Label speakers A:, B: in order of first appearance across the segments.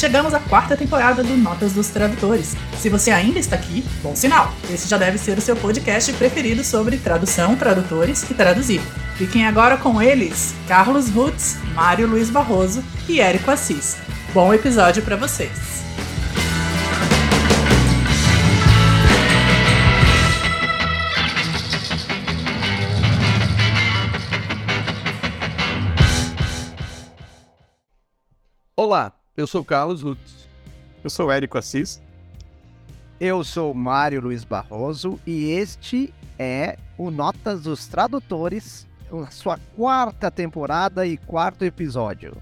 A: chegamos à quarta temporada do Notas dos Tradutores. Se você ainda está aqui, bom sinal. Esse já deve ser o seu podcast preferido sobre tradução, tradutores e traduzir. Fiquem agora com eles, Carlos Rutz, Mário Luiz Barroso e Érico Assis. Bom episódio para vocês.
B: Olá, eu sou Carlos Lutz.
C: Eu sou Érico Assis.
D: Eu sou Mário Luiz Barroso e este é o Notas dos Tradutores, a sua quarta temporada e quarto episódio.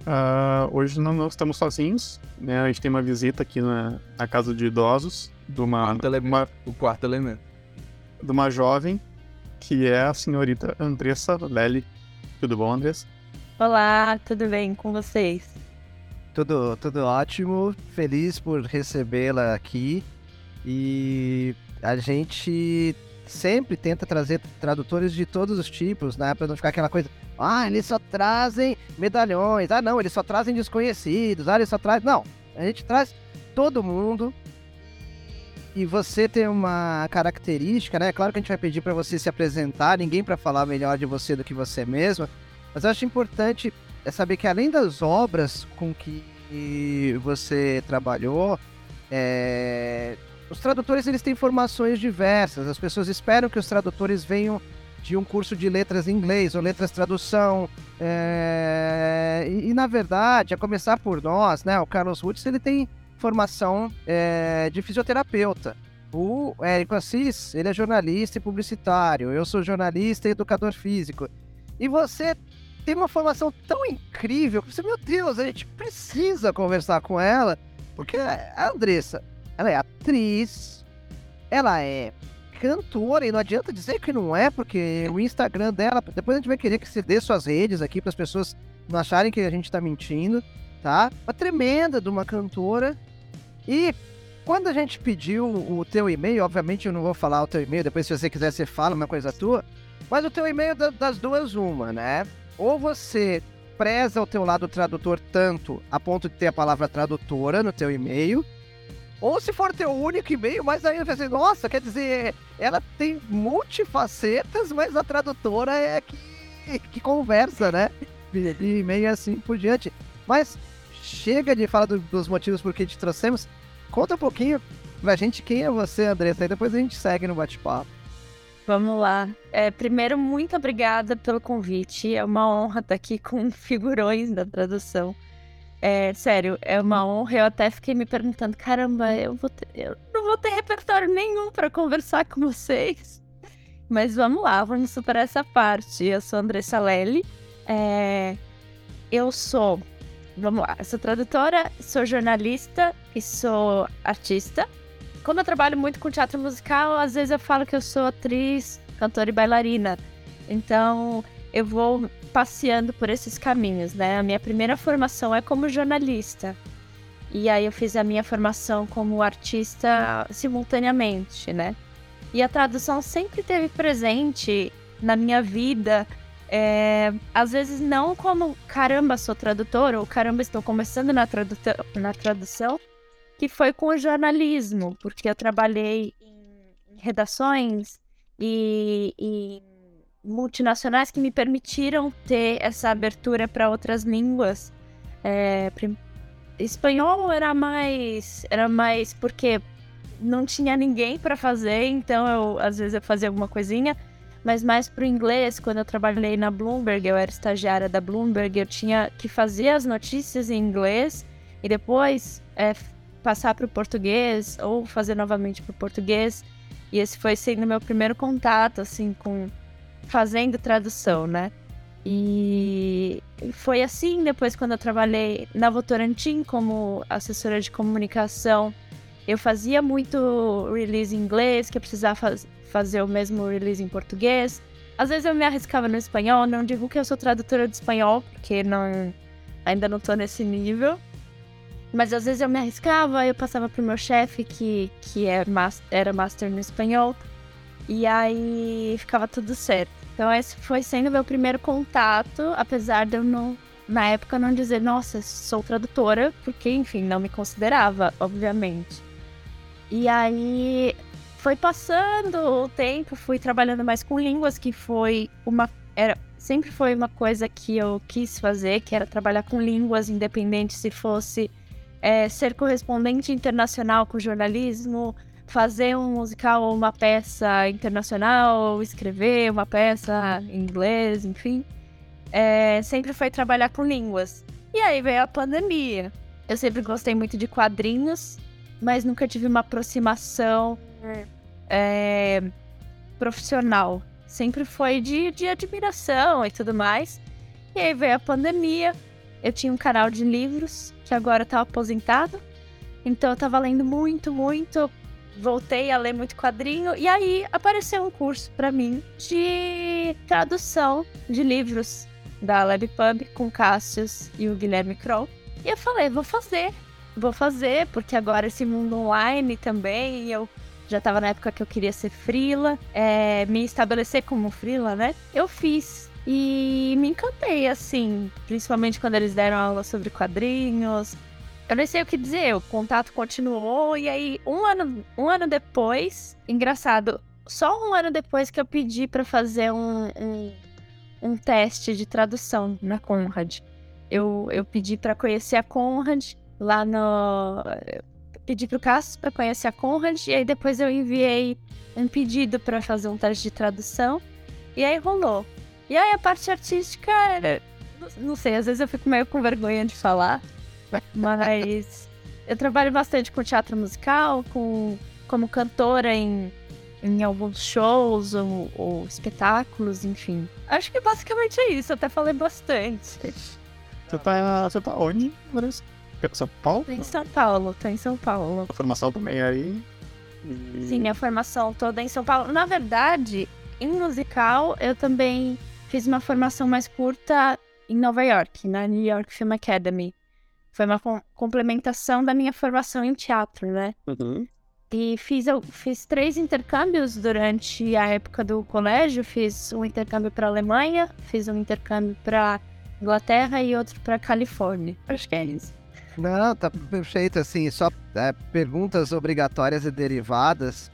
C: Uh, hoje não, não, estamos sozinhos, né? A gente tem uma visita aqui na, na casa de idosos de uma,
B: quarto uma, o quarto elemento
C: de uma jovem que é a senhorita Andressa Lely. Tudo bom, Andressa?
E: Olá, tudo bem com vocês?
D: Tudo, tudo ótimo, feliz por recebê-la aqui. E a gente sempre tenta trazer tradutores de todos os tipos, né? Pra não ficar aquela coisa, ah, eles só trazem medalhões, ah, não, eles só trazem desconhecidos, ah, eles só trazem. Não, a gente traz todo mundo. E você tem uma característica, né? Claro que a gente vai pedir para você se apresentar, ninguém para falar melhor de você do que você mesma. Mas eu acho importante é saber que além das obras com que você trabalhou, é... os tradutores eles têm formações diversas. As pessoas esperam que os tradutores venham de um curso de letras em inglês ou letras tradução. É... E, e, na verdade, a começar por nós, né? O Carlos Woods ele tem formação é, de fisioterapeuta. O Érico Assis, ele é jornalista e publicitário. Eu sou jornalista e educador físico. E você tem uma formação tão incrível que você, meu Deus, a gente precisa conversar com ela, porque a Andressa, ela é atriz, ela é cantora, e não adianta dizer que não é, porque o Instagram dela, depois a gente vai querer que você dê suas redes aqui para as pessoas não acharem que a gente tá mentindo, tá? Uma tremenda de uma cantora. E quando a gente pediu o teu e-mail, obviamente eu não vou falar o teu e-mail, depois se você quiser você fala uma coisa tua, mas o teu e-mail das duas uma, né? Ou você preza o teu lado tradutor tanto a ponto de ter a palavra tradutora no teu e-mail, ou se for teu único e-mail, mas aí você nossa, quer dizer, ela tem multifacetas, mas a tradutora é que, que conversa, né? E e-mail assim por diante. Mas chega de falar do, dos motivos por que te trouxemos. Conta um pouquinho pra gente quem é você, Andressa, aí depois a gente segue no bate-papo.
E: Vamos lá. É, primeiro, muito obrigada pelo convite. É uma honra estar aqui com figurões da tradução. É, sério, é uma honra. Eu até fiquei me perguntando: caramba, eu, ter, eu não vou ter repertório nenhum para conversar com vocês. Mas vamos lá, vamos superar essa parte. Eu sou Andressa Lely. É, eu sou, vamos lá, sou tradutora, sou jornalista e sou artista como eu trabalho muito com teatro musical, às vezes eu falo que eu sou atriz, cantora e bailarina. Então, eu vou passeando por esses caminhos, né? A minha primeira formação é como jornalista. E aí eu fiz a minha formação como artista simultaneamente, né? E a tradução sempre teve presente na minha vida. É, às vezes não como caramba, sou tradutora, ou caramba, estou começando na, tradu na tradução, que foi com o jornalismo, porque eu trabalhei em redações e, e multinacionais que me permitiram ter essa abertura para outras línguas. É, espanhol era mais era mais porque não tinha ninguém para fazer, então eu às vezes eu fazia alguma coisinha, mas mais para o inglês, quando eu trabalhei na Bloomberg, eu era estagiária da Bloomberg, eu tinha que fazer as notícias em inglês e depois é, passar para o português ou fazer novamente para o português. E esse foi sendo meu primeiro contato, assim, com fazendo tradução, né? E foi assim depois quando eu trabalhei na Votorantim como assessora de comunicação. Eu fazia muito release em inglês, que eu precisava faz fazer o mesmo release em português. Às vezes eu me arriscava no espanhol, não digo que eu sou tradutora de espanhol, porque não, ainda não estou nesse nível. Mas às vezes eu me arriscava, eu passava pro meu chefe, que, que é master, era master no espanhol, e aí ficava tudo certo. Então esse foi sendo meu primeiro contato, apesar de eu não, na época, não dizer, nossa, sou tradutora, porque, enfim, não me considerava, obviamente. E aí foi passando o tempo, fui trabalhando mais com línguas, que foi uma. Era, sempre foi uma coisa que eu quis fazer, que era trabalhar com línguas, independente se fosse é, ser correspondente internacional com jornalismo, fazer um musical ou uma peça internacional, escrever uma peça em inglês, enfim. É, sempre foi trabalhar com línguas. E aí veio a pandemia. Eu sempre gostei muito de quadrinhos, mas nunca tive uma aproximação é, profissional. Sempre foi de, de admiração e tudo mais. E aí veio a pandemia. Eu tinha um canal de livros que agora tá aposentado. Então eu tava lendo muito, muito. Voltei a ler muito quadrinho. E aí apareceu um curso para mim de tradução de livros da LabPub com Cassius e o Guilherme Kroll. E eu falei, vou fazer. Vou fazer, porque agora esse mundo online também, eu já estava na época que eu queria ser frila, é, me estabelecer como frila, né? Eu fiz. E me encantei, assim, principalmente quando eles deram aula sobre quadrinhos. Eu nem sei o que dizer, o contato continuou, e aí, um ano, um ano depois, engraçado, só um ano depois que eu pedi para fazer um, um, um, teste de tradução na Conrad. Eu, eu pedi para conhecer a Conrad lá no pedi pro Cassius para conhecer a Conrad e aí depois eu enviei um pedido para fazer um teste de tradução e aí rolou. E aí a parte artística, não sei, às vezes eu fico meio com vergonha de falar, mas eu trabalho bastante com teatro musical, com como cantora em, em alguns shows ou, ou espetáculos, enfim. Acho que basicamente é isso, eu até falei bastante.
C: Você tá, você tá onde, Vanessa? São Paulo?
E: Tô em São Paulo, tô em São Paulo.
C: A formação também é aí.
E: E... Sim, minha formação toda é em São Paulo. Na verdade, em musical, eu também fiz uma formação mais curta em Nova York, na New York Film Academy. Foi uma com complementação da minha formação em teatro, né?
C: Uhum.
E: E fiz, eu fiz três intercâmbios durante a época do colégio. Fiz um intercâmbio para Alemanha, fiz um intercâmbio para Inglaterra e outro para Califórnia. Acho que é isso.
D: Não, tá perfeito. Assim, só é, perguntas obrigatórias e derivadas.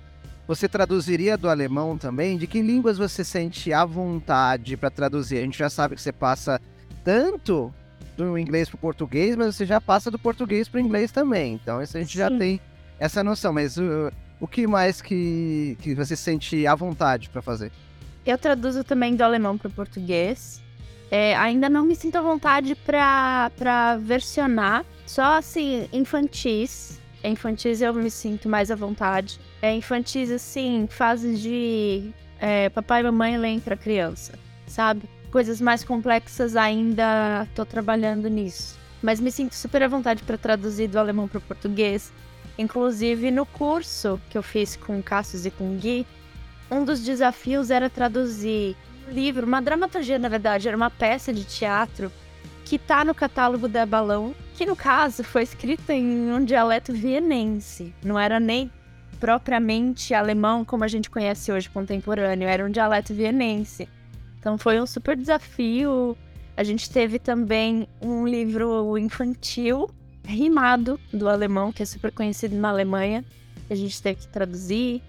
D: Você traduziria do alemão também? De que línguas você sente à vontade para traduzir? A gente já sabe que você passa tanto do inglês para o português, mas você já passa do português para o inglês também. Então, isso a gente Sim. já tem essa noção. Mas uh, o que mais que, que você sente à vontade para fazer?
E: Eu traduzo também do alemão para o português. É, ainda não me sinto à vontade para versionar só assim, infantis. Infantis eu me sinto mais à vontade. É infantis, assim, fases de é, papai e mamãe leem pra criança, sabe? Coisas mais complexas ainda tô trabalhando nisso. Mas me sinto super à vontade para traduzir do alemão para o português. Inclusive no curso que eu fiz com Cassius e com Gui, um dos desafios era traduzir um livro, uma dramaturgia na verdade, era uma peça de teatro que está no catálogo da Balão, que no caso foi escrita em um dialeto vienense, não era nem propriamente alemão como a gente conhece hoje contemporâneo, era um dialeto vienense. Então foi um super desafio. A gente teve também um livro infantil rimado do alemão, que é super conhecido na Alemanha. A gente teve que traduzir.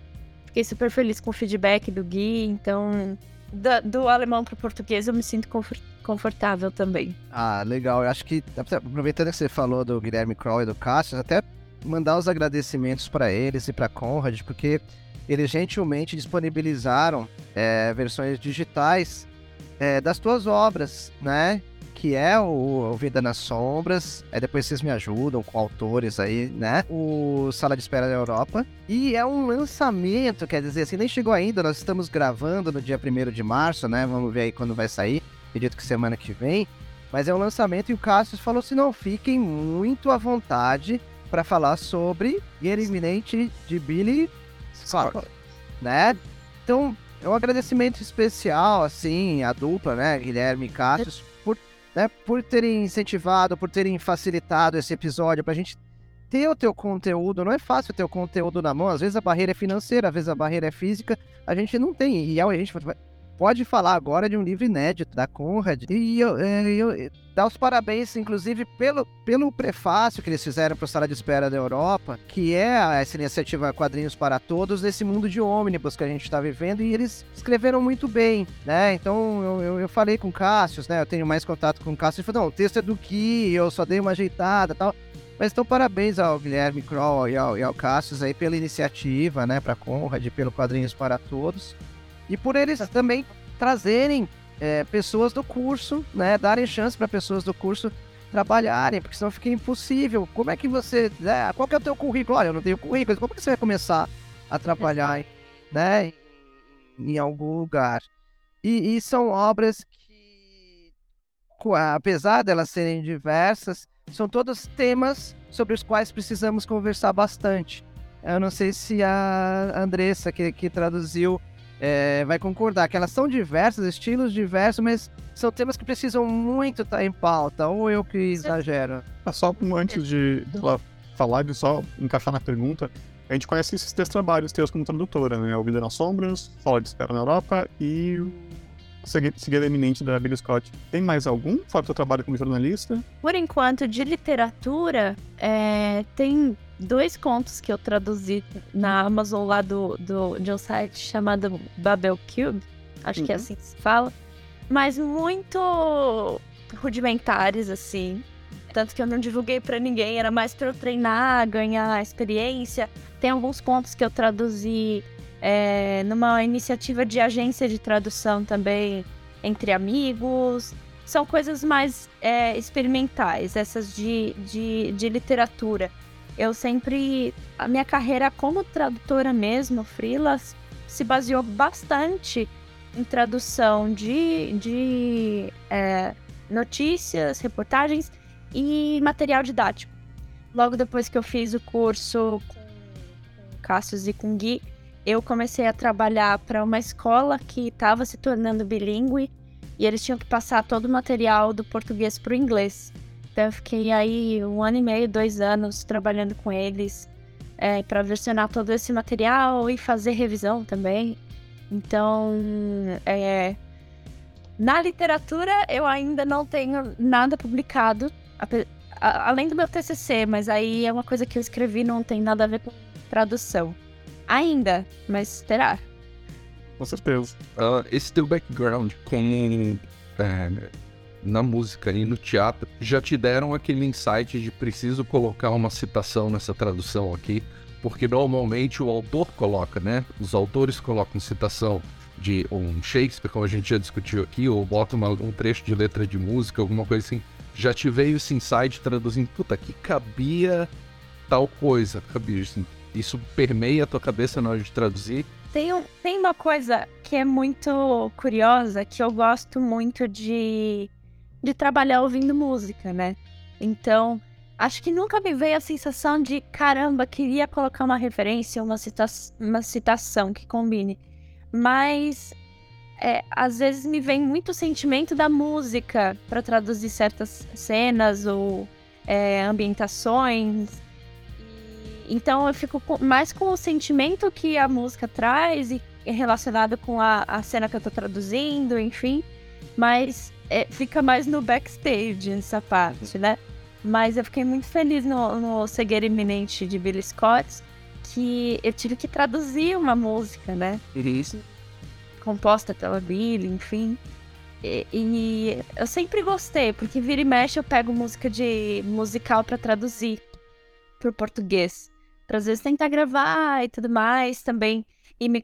E: Fiquei super feliz com o feedback do Gui, então do, do alemão para o português eu me sinto confortável também.
D: Ah, legal. Eu acho que, aproveitando que você falou do Guilherme Kroll e do Cássio, até mandar os agradecimentos para eles e para Conrad, porque eles gentilmente disponibilizaram é, versões digitais é, das tuas obras, né? Que é o, o Vida nas Sombras. Aí depois vocês me ajudam com autores aí, né? O Sala de Espera da Europa. E é um lançamento, quer dizer assim, nem chegou ainda. Nós estamos gravando no dia 1 de março, né? Vamos ver aí quando vai sair acredito que semana que vem. Mas é um lançamento e o Cassius falou assim: não, fiquem muito à vontade para falar sobre Guerra Iminente de Billy Scott, né? Então, é um agradecimento especial, assim, à dupla, né, Guilherme e Cassius, por, né, por terem incentivado, por terem facilitado esse episódio pra gente ter o teu conteúdo. Não é fácil ter o conteúdo na mão, às vezes a barreira é financeira, às vezes a barreira é física, a gente não tem. E a gente pode falar agora de um livro inédito da Conrad. E eu, é, eu, eu dar os parabéns, inclusive, pelo, pelo prefácio que eles fizeram para a Sala de Espera da Europa, que é essa iniciativa Quadrinhos para Todos, nesse mundo de ônibus que a gente está vivendo, e eles escreveram muito bem, né? Então, eu, eu, eu falei com o Cássio, né? Eu tenho mais contato com o Cássio, ele falou, não, o texto é do Gui, eu só dei uma ajeitada tal. Mas então, parabéns ao Guilherme Kroll e ao, e ao Cassius aí pela iniciativa, né, para Conrad, pelo Quadrinhos para Todos. E por eles também trazerem é, pessoas do curso, né, darem chance para pessoas do curso trabalharem, porque senão fica impossível. Como é que você, né, qual que é o teu currículo? Olha, eu não tenho currículo, como é que você vai começar a trabalhar, né, em, algum lugar? E, e são obras que, apesar delas serem diversas, são todos temas sobre os quais precisamos conversar bastante. Eu não sei se a Andressa, que, que traduziu, é, vai concordar que elas são diversas, estilos diversos, mas são temas que precisam muito estar em pauta, ou eu que exagero?
C: Ah, só antes de ela falar, de só encaixar na pergunta, a gente conhece esses três trabalhos teus como tradutora, né? O Vida nas Sombras, Fala de Espera na Europa e o seguida eminente da Billy Scott. Tem mais algum fora do seu trabalho como jornalista?
E: Por enquanto, de literatura, é, tem dois contos que eu traduzi na Amazon lá do, do, de um site chamado Babel Cube, acho uhum. que é uhum. assim que se fala, mas muito rudimentares, assim. Tanto que eu não divulguei para ninguém, era mais para eu treinar, ganhar experiência. Tem alguns contos que eu traduzi é, numa iniciativa de agência de tradução também entre amigos. São coisas mais é, experimentais, essas de, de, de literatura. Eu sempre. A minha carreira como tradutora mesmo, freelance, se baseou bastante em tradução de, de é, notícias, reportagens e material didático. Logo depois que eu fiz o curso com, com Cassius e com Gui, eu comecei a trabalhar para uma escola que estava se tornando bilíngue e eles tinham que passar todo o material do português para o inglês. Então eu fiquei aí um ano e meio, dois anos trabalhando com eles é, para versionar todo esse material e fazer revisão também. Então, é, na literatura eu ainda não tenho nada publicado, além do meu TCC, mas aí é uma coisa que eu escrevi não tem nada a ver com tradução ainda, mas terá.
C: Com certeza.
B: Uh, esse teu background com é, na música e no teatro já te deram aquele insight de preciso colocar uma citação nessa tradução aqui, porque normalmente o autor coloca, né? Os autores colocam citação de um Shakespeare, como a gente já discutiu aqui, ou bota uma, um trecho de letra de música, alguma coisa assim. Já te veio esse insight traduzindo, puta, que cabia tal coisa, cabia assim, isso permeia a tua cabeça na hora de traduzir?
E: Tem, tem uma coisa que é muito curiosa, que eu gosto muito de, de trabalhar ouvindo música, né? Então, acho que nunca me veio a sensação de, caramba, queria colocar uma referência, uma, cita uma citação que combine. Mas, é, às vezes me vem muito o sentimento da música para traduzir certas cenas ou é, ambientações. Então eu fico mais com o sentimento que a música traz e relacionado com a, a cena que eu tô traduzindo, enfim. Mas é, fica mais no backstage essa parte, né? Mas eu fiquei muito feliz no, no Cegueira Iminente de Billy Scott, que eu tive que traduzir uma música, né?
B: Isso.
E: Composta pela Billy, enfim. E, e, eu sempre gostei, porque vira e mexe eu pego música de musical para traduzir pro português para às vezes tentar gravar e tudo mais também e me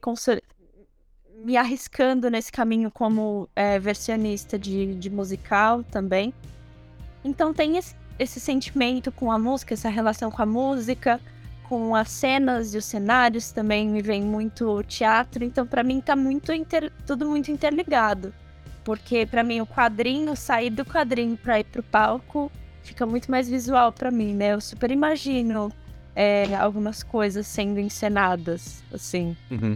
E: me arriscando nesse caminho como é, versionista de, de musical também. Então tem esse, esse sentimento com a música, essa relação com a música, com as cenas e os cenários também me vem muito teatro, então para mim tá muito inter... tudo muito interligado. Porque para mim o quadrinho, sair do quadrinho para ir pro palco, fica muito mais visual para mim, né? Eu super imagino é, algumas coisas sendo encenadas, assim.
B: Uhum.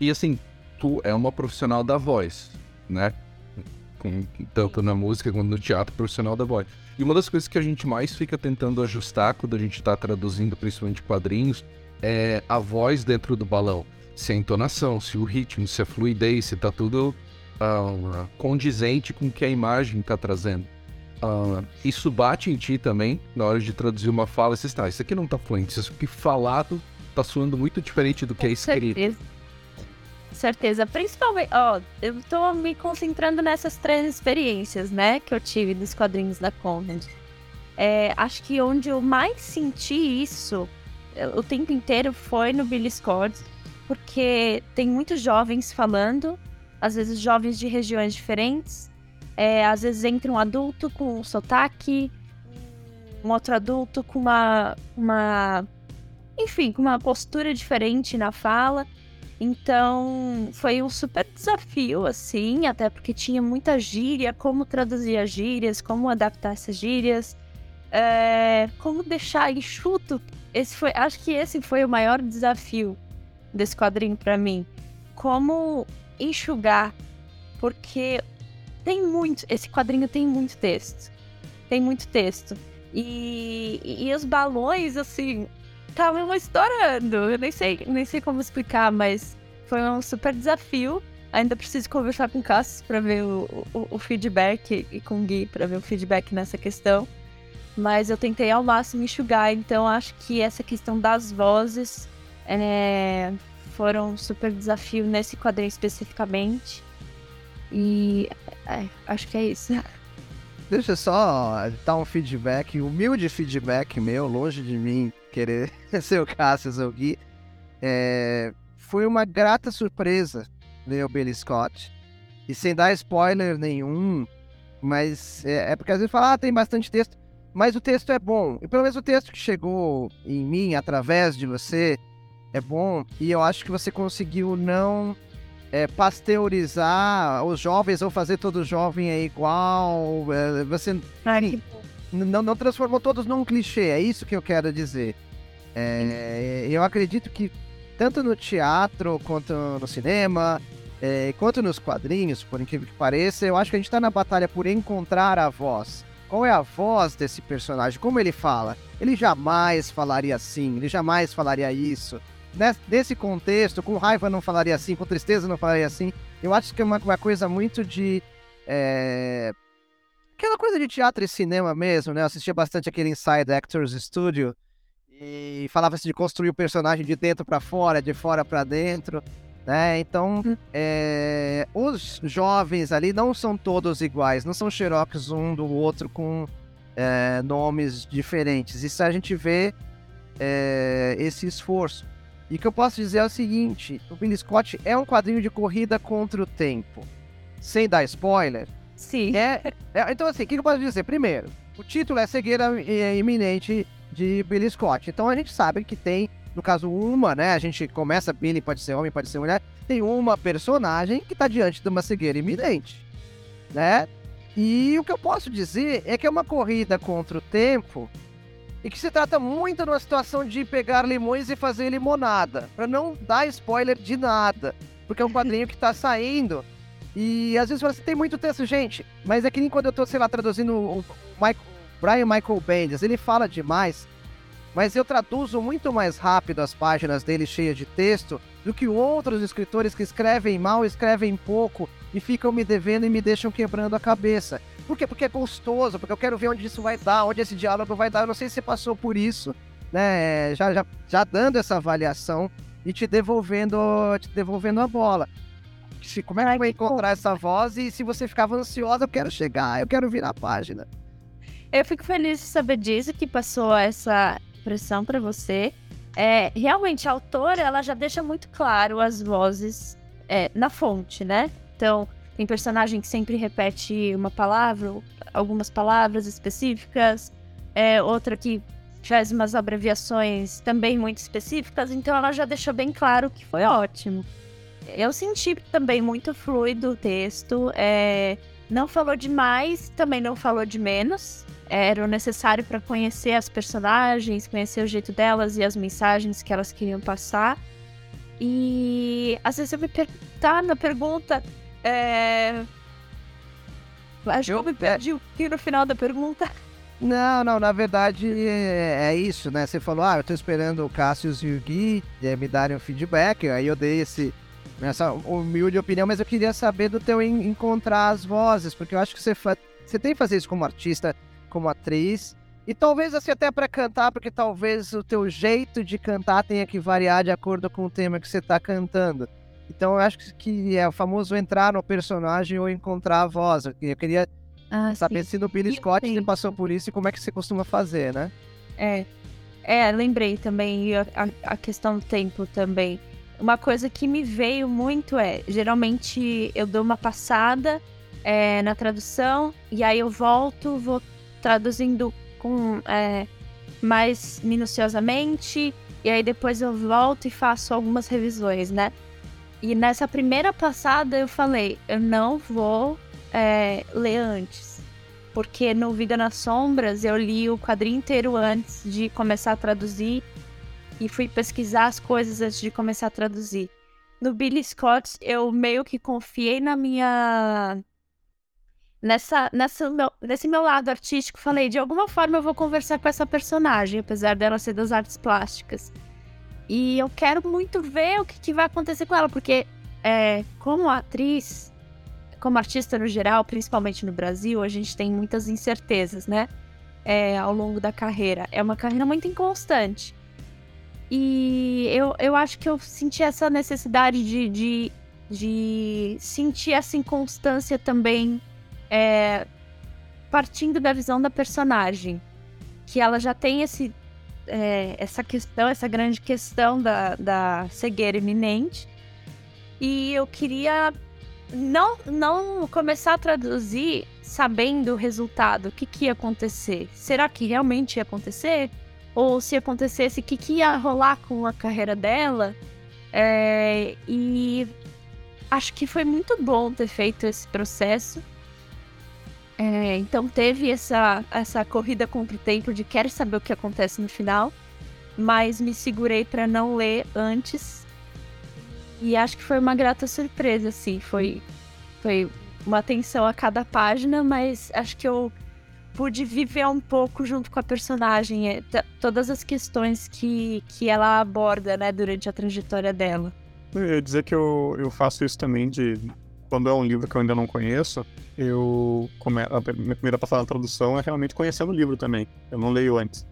B: E assim, tu é uma profissional da voz, né? Com, tanto na música quanto no teatro, profissional da voz. E uma das coisas que a gente mais fica tentando ajustar quando a gente está traduzindo, principalmente quadrinhos, é a voz dentro do balão. Se a entonação, se o ritmo, se a fluidez, se tá tudo uh, condizente com o que a imagem está trazendo. Uh, isso bate em ti também, na hora de traduzir uma fala, você está, isso aqui não está fluente, isso aqui falado está soando muito diferente do que é escrito.
E: Certeza. Principalmente, ó, eu tô me concentrando nessas três experiências, né, que eu tive dos quadrinhos da Conrad. É, acho que onde eu mais senti isso é, o tempo inteiro foi no Billy Scott, porque tem muitos jovens falando, às vezes jovens de regiões diferentes, é, às vezes entra um adulto com um sotaque, um outro adulto com uma, uma. Enfim, com uma postura diferente na fala. Então, foi um super desafio, assim, até porque tinha muita gíria, como traduzir as gírias, como adaptar essas gírias, é, como deixar enxuto. Esse foi, acho que esse foi o maior desafio desse quadrinho para mim. Como enxugar, porque tem muito, esse quadrinho tem muito texto. Tem muito texto. E, e os balões, assim, estavam estourando. Eu nem sei, nem sei como explicar, mas foi um super desafio. Ainda preciso conversar com o Cassius para ver o, o, o, feedback e com o Gui para ver o feedback nessa questão. Mas eu tentei ao máximo enxugar, então acho que essa questão das vozes é, foram um super desafio nesse quadrinho especificamente. E é, acho que é isso.
D: Deixa eu só dar um feedback, humilde feedback meu, longe de mim querer ser o Cassius ou o Gui. É, foi uma grata surpresa ler o Billy Scott. E sem dar spoiler nenhum, mas é, é porque às vezes fala, ah, tem bastante texto, mas o texto é bom. E pelo menos o texto que chegou em mim através de você é bom. E eu acho que você conseguiu não é, pasteurizar os jovens ou fazer todo jovem é igual. É, você
E: Ai,
D: não, não transformou todos num clichê. É isso que eu quero dizer. É, eu acredito que tanto no teatro quanto no cinema, é, quanto nos quadrinhos, por incrível que pareça, eu acho que a gente está na batalha por encontrar a voz. Qual é a voz desse personagem? Como ele fala? Ele jamais falaria assim, ele jamais falaria isso nesse contexto, com raiva não falaria assim, com tristeza não falaria assim. Eu acho que é uma, uma coisa muito de. É... Aquela coisa de teatro e cinema mesmo, né? Eu assistia bastante aquele Inside Actors Studio e falava-se de construir o personagem de dentro para fora, de fora para dentro. Né? Então, é... os jovens ali não são todos iguais, não são xerox um do outro com é, nomes diferentes. Isso a gente vê é, esse esforço. E o que eu posso dizer é o seguinte: o Billy Scott é um quadrinho de corrida contra o tempo. Sem dar spoiler.
E: Sim.
D: É, é então, assim, o que eu posso dizer? Primeiro, o título é Cegueira Iminente de Billy Scott. Então a gente sabe que tem, no caso, uma, né? A gente começa, Billy pode ser homem, pode ser mulher. Tem uma personagem que está diante de uma cegueira iminente, né? E o que eu posso dizer é que é uma corrida contra o tempo e que se trata muito numa situação de pegar limões e fazer limonada, para não dar spoiler de nada, porque é um quadrinho que tá saindo e às vezes você tem muito texto, gente, mas é que nem quando eu tô, sei lá, traduzindo o Michael, Brian Michael Bendis, ele fala demais, mas eu traduzo muito mais rápido as páginas dele cheias de texto do que outros escritores que escrevem mal, escrevem pouco e ficam me devendo e me deixam quebrando a cabeça. Por quê? Porque é gostoso, porque eu quero ver onde isso vai dar, onde esse diálogo vai dar. Eu não sei se você passou por isso, né? Já, já, já dando essa avaliação e te devolvendo, te devolvendo a bola. Se, como é que eu vou encontrar essa voz e se você ficava ansiosa, eu quero chegar, eu quero virar a página.
E: Eu fico feliz de saber disso, que passou essa pressão para você. É, realmente, a autora, ela já deixa muito claro as vozes é, na fonte, né? Então, tem personagem que sempre repete uma palavra, algumas palavras específicas, é, outra que faz umas abreviações também muito específicas, então ela já deixou bem claro que foi ótimo. Eu senti também muito fluido o texto, é, não falou demais, também não falou de menos. Era o necessário para conhecer as personagens, conhecer o jeito delas e as mensagens que elas queriam passar. E às vezes eu me perguntar tá na pergunta, é... Acho eu, que eu me perdi é... no final da pergunta.
D: Não, não, na verdade é, é, isso, né? Você falou, ah, eu tô esperando o Cassius e o Gui é, me darem um feedback, aí eu dei esse, essa humilde opinião, mas eu queria saber do teu en encontrar as vozes, porque eu acho que você, você tem que fazer isso como artista, como atriz, e talvez assim até para cantar, porque talvez o teu jeito de cantar tenha que variar de acordo com o tema que você está cantando. Então eu acho que é o famoso entrar no personagem ou encontrar a voz. Eu queria ah, saber sim. se no Billy Scott você passou por isso e como é que você costuma fazer, né?
E: É, é lembrei também a, a questão do tempo também. Uma coisa que me veio muito é, geralmente eu dou uma passada é, na tradução e aí eu volto, vou traduzindo com é, mais minuciosamente e aí depois eu volto e faço algumas revisões, né? E nessa primeira passada eu falei, eu não vou é, ler antes. Porque no Vida nas Sombras eu li o quadrinho inteiro antes de começar a traduzir e fui pesquisar as coisas antes de começar a traduzir. No Billy Scott, eu meio que confiei na minha. Nessa, nessa meu, nesse meu lado artístico, falei, de alguma forma eu vou conversar com essa personagem, apesar dela ser das artes plásticas. E eu quero muito ver o que, que vai acontecer com ela, porque é, como atriz, como artista no geral, principalmente no Brasil, a gente tem muitas incertezas, né? É, ao longo da carreira. É uma carreira muito inconstante. E eu, eu acho que eu senti essa necessidade de, de, de sentir essa inconstância também é, partindo da visão da personagem. Que ela já tem esse, é, essa questão, essa grande questão da, da cegueira iminente. E eu queria não, não começar a traduzir sabendo o resultado, o que, que ia acontecer. Será que realmente ia acontecer? Ou se acontecesse, o que, que ia rolar com a carreira dela. É, e acho que foi muito bom ter feito esse processo. É, então teve essa, essa corrida contra o tempo de quero saber o que acontece no final, mas me segurei para não ler antes. E acho que foi uma grata surpresa, assim. Foi, foi uma atenção a cada página, mas acho que eu pude viver um pouco junto com a personagem, é, todas as questões que, que ela aborda, né, durante a trajetória dela.
C: Eu ia dizer que eu, eu faço isso também de quando é um livro que eu ainda não conheço, eu a minha primeira passada na tradução é realmente conhecendo o livro também. Eu não leio antes.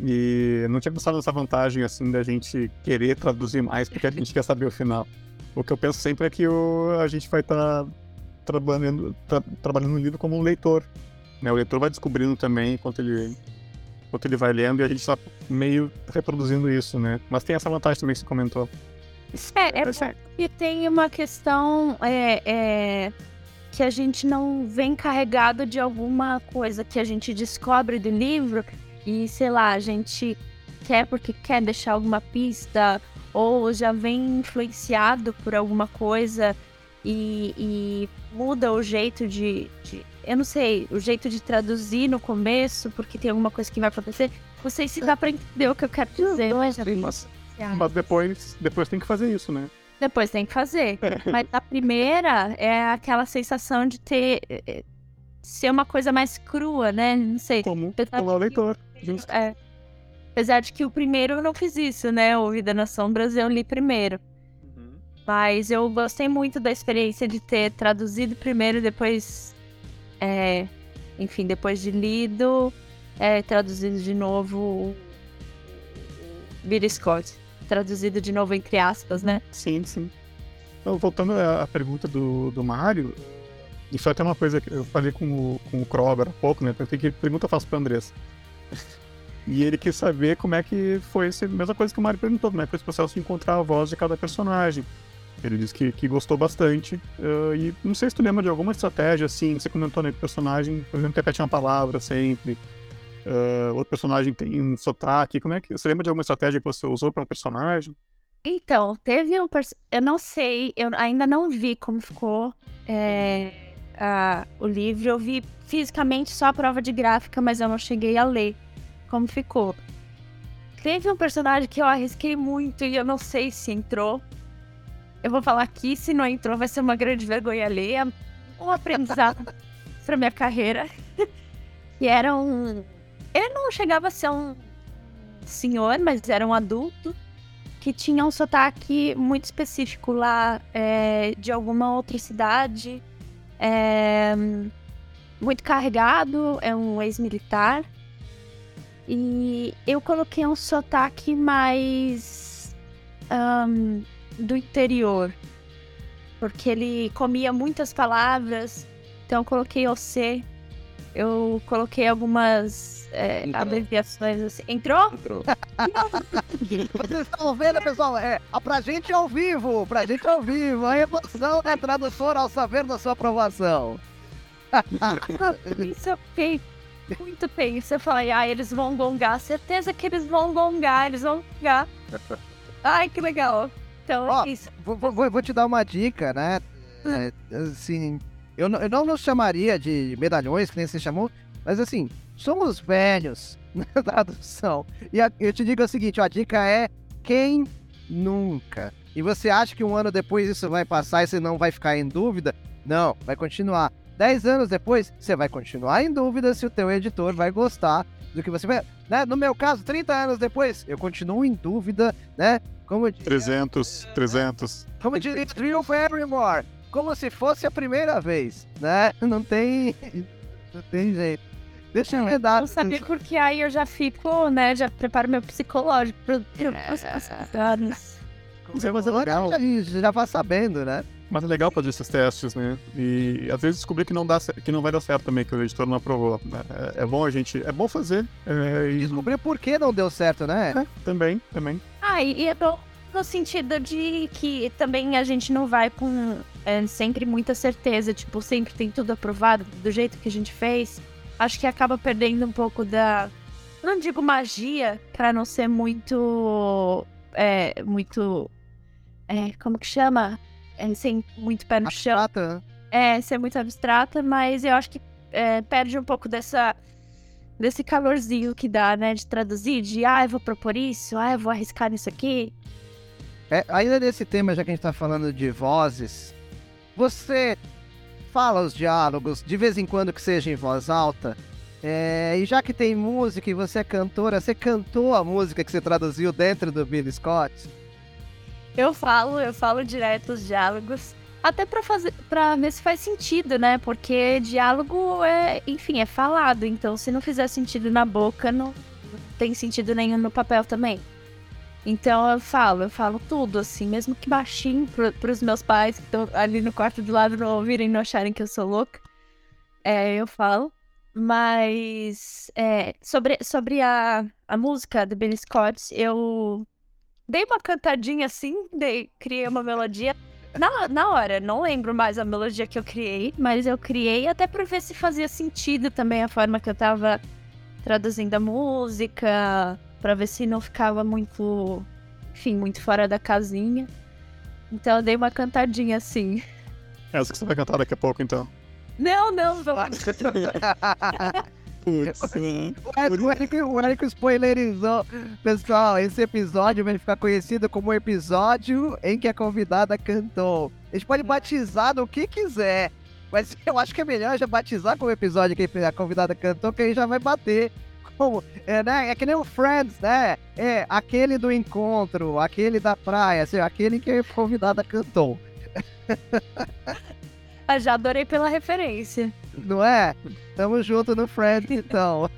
C: E não tinha pensado nessa vantagem assim da gente querer traduzir mais porque a gente quer saber o final. O que eu penso sempre é que o... a gente vai estar tá trabalhando, tra... trabalhando no livro como um leitor. Né? O leitor vai descobrindo também enquanto ele, enquanto ele vai lendo e a gente está meio reproduzindo isso, né? Mas tem essa vantagem também que você comentou.
E: É, é porque tem uma questão é, é, que a gente não vem carregado de alguma coisa que a gente descobre do livro e, sei lá, a gente quer porque quer deixar alguma pista ou já vem influenciado por alguma coisa e, e muda o jeito de, de, eu não sei, o jeito de traduzir no começo, porque tem alguma coisa que vai acontecer. Não sei se dá pra entender o que eu quero dizer. Não,
C: é mas, mas depois, depois tem que fazer isso, né?
E: Depois tem que fazer. É. Mas a primeira é aquela sensação de ter. Eh, eh, ser uma coisa mais crua, né? Não sei.
C: Como, como o leitor.
E: É. Apesar de que o primeiro eu não fiz isso, né? O Vida na Sombras eu li primeiro. Uhum. Mas eu gostei muito da experiência de ter traduzido primeiro e depois é, enfim, depois de lido, é traduzido de novo Billy Scott. Traduzido de novo entre aspas, né?
C: Sim, sim. Então, voltando à pergunta do, do Mário, isso é até uma coisa que eu falei com o, com o Kroger há pouco, né? Perguntei que pergunta eu faço pra Andressa. e ele quis saber como é que foi essa mesma coisa que o Mário perguntou, como é que foi esse processo de encontrar a voz de cada personagem. Ele disse que, que gostou bastante. Uh, e não sei se tu lembra de alguma estratégia, assim, você comentou, né, que o personagem, por exemplo, repete uma palavra sempre. Uh, outro personagem tem um sotaque. Como é que. Você lembra de alguma estratégia que você usou para um personagem?
E: Então, teve um. Eu não sei, eu ainda não vi como ficou é, a, o livro. Eu vi fisicamente só a prova de gráfica, mas eu não cheguei a ler como ficou. Teve um personagem que eu arrisquei muito e eu não sei se entrou, eu vou falar aqui, se não entrou, vai ser uma grande vergonha alheia. Um aprendizado para minha carreira. que era um. Ele não chegava a ser um senhor, mas era um adulto. que tinha um sotaque muito específico lá é, de alguma outra cidade. É, muito carregado, é um ex-militar. E eu coloquei um sotaque mais um, do interior. Porque ele comia muitas palavras. Então eu coloquei OC. Eu coloquei algumas é, abreviações assim. Entrou?
B: Entrou.
D: Vocês estão vendo, pessoal? É, pra gente ao vivo, pra gente ao vivo. A emoção da tradutora ao saber da sua aprovação.
E: Isso eu fiquei muito tenso. Eu falei, ah, eles vão gongar. Certeza que eles vão gongar, eles vão gongar. Ai, que legal. Então, é isso.
D: Vou, vou- vou te dar uma dica, né? É, assim, eu, não- eu não nos chamaria de medalhões, que nem você chamou, mas assim, somos velhos na tradução. E a- eu te digo o seguinte, ó, a dica é quem nunca. E você acha que um ano depois isso vai passar e você não vai ficar em dúvida? Não, vai continuar. Dez anos depois, você vai continuar em dúvida se o teu editor vai gostar do que você vai... Né? No meu caso, 30 anos depois, eu continuo em dúvida, né? Como eu diria-
C: 300, 300.
D: como diria Drew Barrymore, como se fosse a primeira vez, né? Não tem, não tem jeito. Deixa eu dar.
E: Não sabia porque aí eu já fico, né? Já preparo meu psicológico pro.
C: é legal.
D: Já, já vai sabendo, né?
C: Mas é legal fazer esses testes, né? E às vezes descobrir que não, dá, que não vai dar certo também, que o editor não aprovou. É, é bom a gente. É bom fazer. É, e
D: Descobrir por que não deu certo, né?
C: também, também.
E: Ah, e é bom no sentido de que também a gente não vai com é, sempre muita certeza, tipo, sempre tem tudo aprovado do jeito que a gente fez. Acho que acaba perdendo um pouco da. Não digo magia, pra não ser muito. É, muito. É, como que chama? É, sem muito pé no chão.
D: Abstrata, né?
E: é, ser muito abstrata, mas eu acho que é, perde um pouco dessa desse calorzinho que dá, né, de traduzir, de ah, eu vou propor isso, ah, eu vou arriscar nisso aqui.
D: É, ainda nesse tema, já que a gente tá falando de vozes, você fala os diálogos de vez em quando que seja em voz alta. É, e já que tem música e você é cantora, você cantou a música que você traduziu dentro do Billy Scott?
E: Eu falo, eu falo direto os diálogos, até pra fazer, para ver se faz sentido, né? Porque diálogo é, enfim, é falado, então se não fizer sentido na boca, não, não tem sentido nenhum no papel também. Então eu falo, eu falo tudo, assim, mesmo que baixinho pro, pros meus pais que estão ali no quarto do lado não ouvirem, não acharem que eu sou louca. É, eu falo. Mas é, sobre, sobre a, a música do Billy Scott, eu dei uma cantadinha assim, dei, criei uma melodia. Na, na hora, não lembro mais a melodia que eu criei, mas eu criei até pra ver se fazia sentido também a forma que eu tava traduzindo a música, pra ver se não ficava muito, enfim, muito fora da casinha. Então eu dei uma cantadinha assim.
C: Essa que você vai cantar daqui a pouco, então.
E: Não, não, não.
C: Putz.
D: O Érico, o Érico, o Érico spoilerizou. Pessoal, esse episódio vai ficar conhecido como o episódio em que a convidada cantou. A gente pode batizar do que quiser. Mas eu acho que é melhor já batizar como episódio que a convidada cantou, que aí já vai bater. Como, é, né? é que nem o Friends, né? É aquele do encontro, aquele da praia, assim, aquele que a convidada cantou.
E: Ah, Já adorei pela referência.
D: Não é? Tamo junto no Friends, então.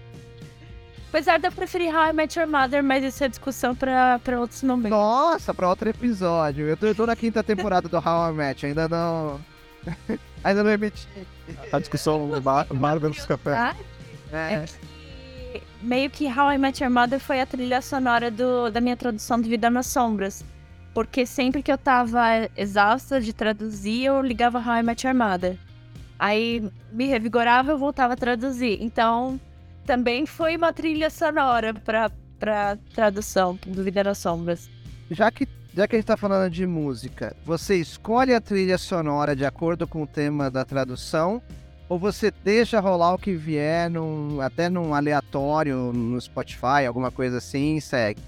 E: Apesar de eu preferir How I Met Your Mother, mas isso é discussão pra, pra outros momentos.
D: Nossa, pra outro episódio. Eu tô, eu tô na quinta temporada do How I Met, ainda não. ainda não emiti.
C: A discussão bar versus café.
E: Tá?
D: É.
E: É que meio que How I Met Your Mother foi a trilha sonora do, da minha tradução de Vida nas Sombras. Porque sempre que eu tava exausta de traduzir, eu ligava How I Met Your Mother. Aí me revigorava, eu voltava a traduzir. Então, também foi uma trilha sonora pra, pra tradução do Vida nas Sombras.
D: Já que, já que a gente tá falando de música, você escolhe a trilha sonora de acordo com o tema da tradução? Ou você deixa rolar o que vier num, até num aleatório no Spotify, alguma coisa assim, e segue?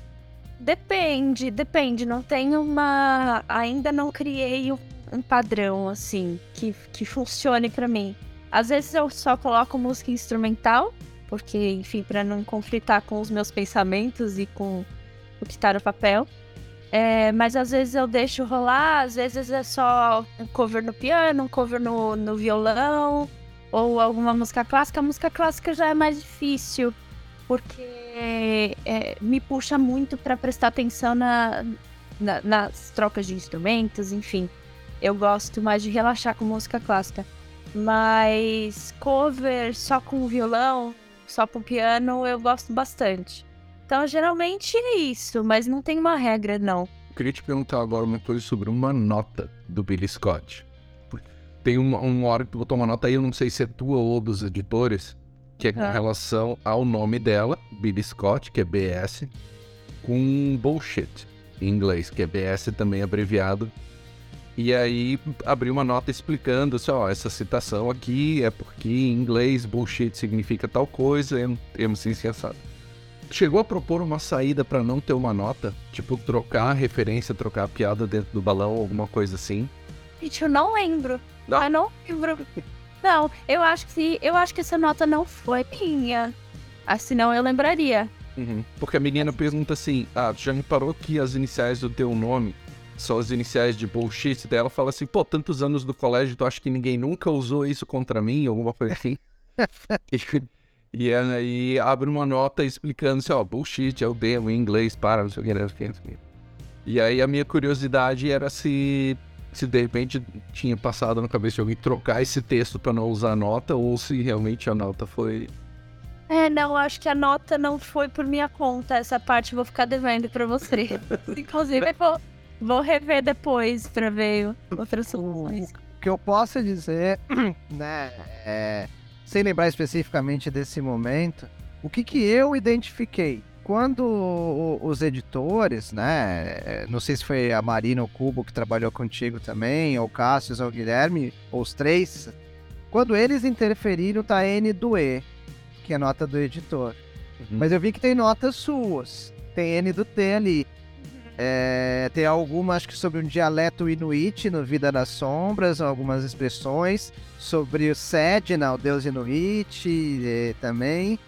E: Depende, depende. Não tem uma. Ainda não criei um, padrão, assim, que, que funcione pra mim. Às vezes eu só coloco música instrumental, porque, enfim, pra não conflitar com os meus pensamentos e com o que tá no papel. É, mas às vezes eu deixo rolar, às vezes é só um cover no piano, um cover no, no violão, ou alguma música clássica. A música clássica já é mais difícil, porque é, me puxa muito para prestar atenção na, na, nas trocas de instrumentos, enfim. Eu gosto mais de relaxar com música clássica. Mas cover só com violão, só com piano, eu gosto bastante. Então, geralmente é isso, mas não tem uma regra, não.
B: Eu queria te perguntar agora uma coisa sobre uma nota do Billy Scott. Tem uma, uma hora que tu botou uma nota aí, eu não sei se é tua ou dos editores, que é com ah. relação ao nome dela, Billy Scott, que é BS, com bullshit em inglês, que é BS também abreviado. E aí abri uma nota explicando assim, ó, essa citação aqui é porque em inglês bullshit significa tal coisa, eu, eu me sinto sensado. Chegou a propor uma saída para não ter uma nota? Tipo, trocar a referência, trocar a piada dentro do balão, alguma coisa assim?
E: Gente, eu não lembro. Não. Eu não lembro. Não, eu acho que eu acho que essa nota não foi minha. Ah, senão eu lembraria.
B: Uhum. Porque a menina pergunta assim: Ah, já reparou que as iniciais do teu nome são as iniciais de bullshit? Daí ela fala assim: Pô, tantos anos do colégio, tu acha que ninguém nunca usou isso contra mim? Alguma coisa assim. e, aí abre uma nota explicando assim: Ó, bullshit é o B, o inglês, para, não sei o que, não sei o que. E aí a minha curiosidade era se se de repente tinha passado na cabeça de alguém trocar esse texto para não usar a nota ou se realmente a nota foi.
E: É, não, acho que a nota não foi por minha conta. Essa parte eu vou ficar devendo para você. Inclusive, vou, vou rever depois para ver outras soluções.
D: O que eu posso dizer, né, é, sem lembrar especificamente desse momento, o que, que eu identifiquei quando os editores, né? Eh, não sei se foi a Marina ou o Cubo que trabalhou contigo também, ou o Cássio ou o Guilherme, ou os três, quando eles interferiram, tá N do E, que é nota do editor. Uhum. Mas eu vi que tem notas suas. Tem N do T ali. É, tem alguma, acho que sobre um dialeto inuit no Vida das Sombras, algumas expressões. Sobre o Sedna, o deus inuit eh, também.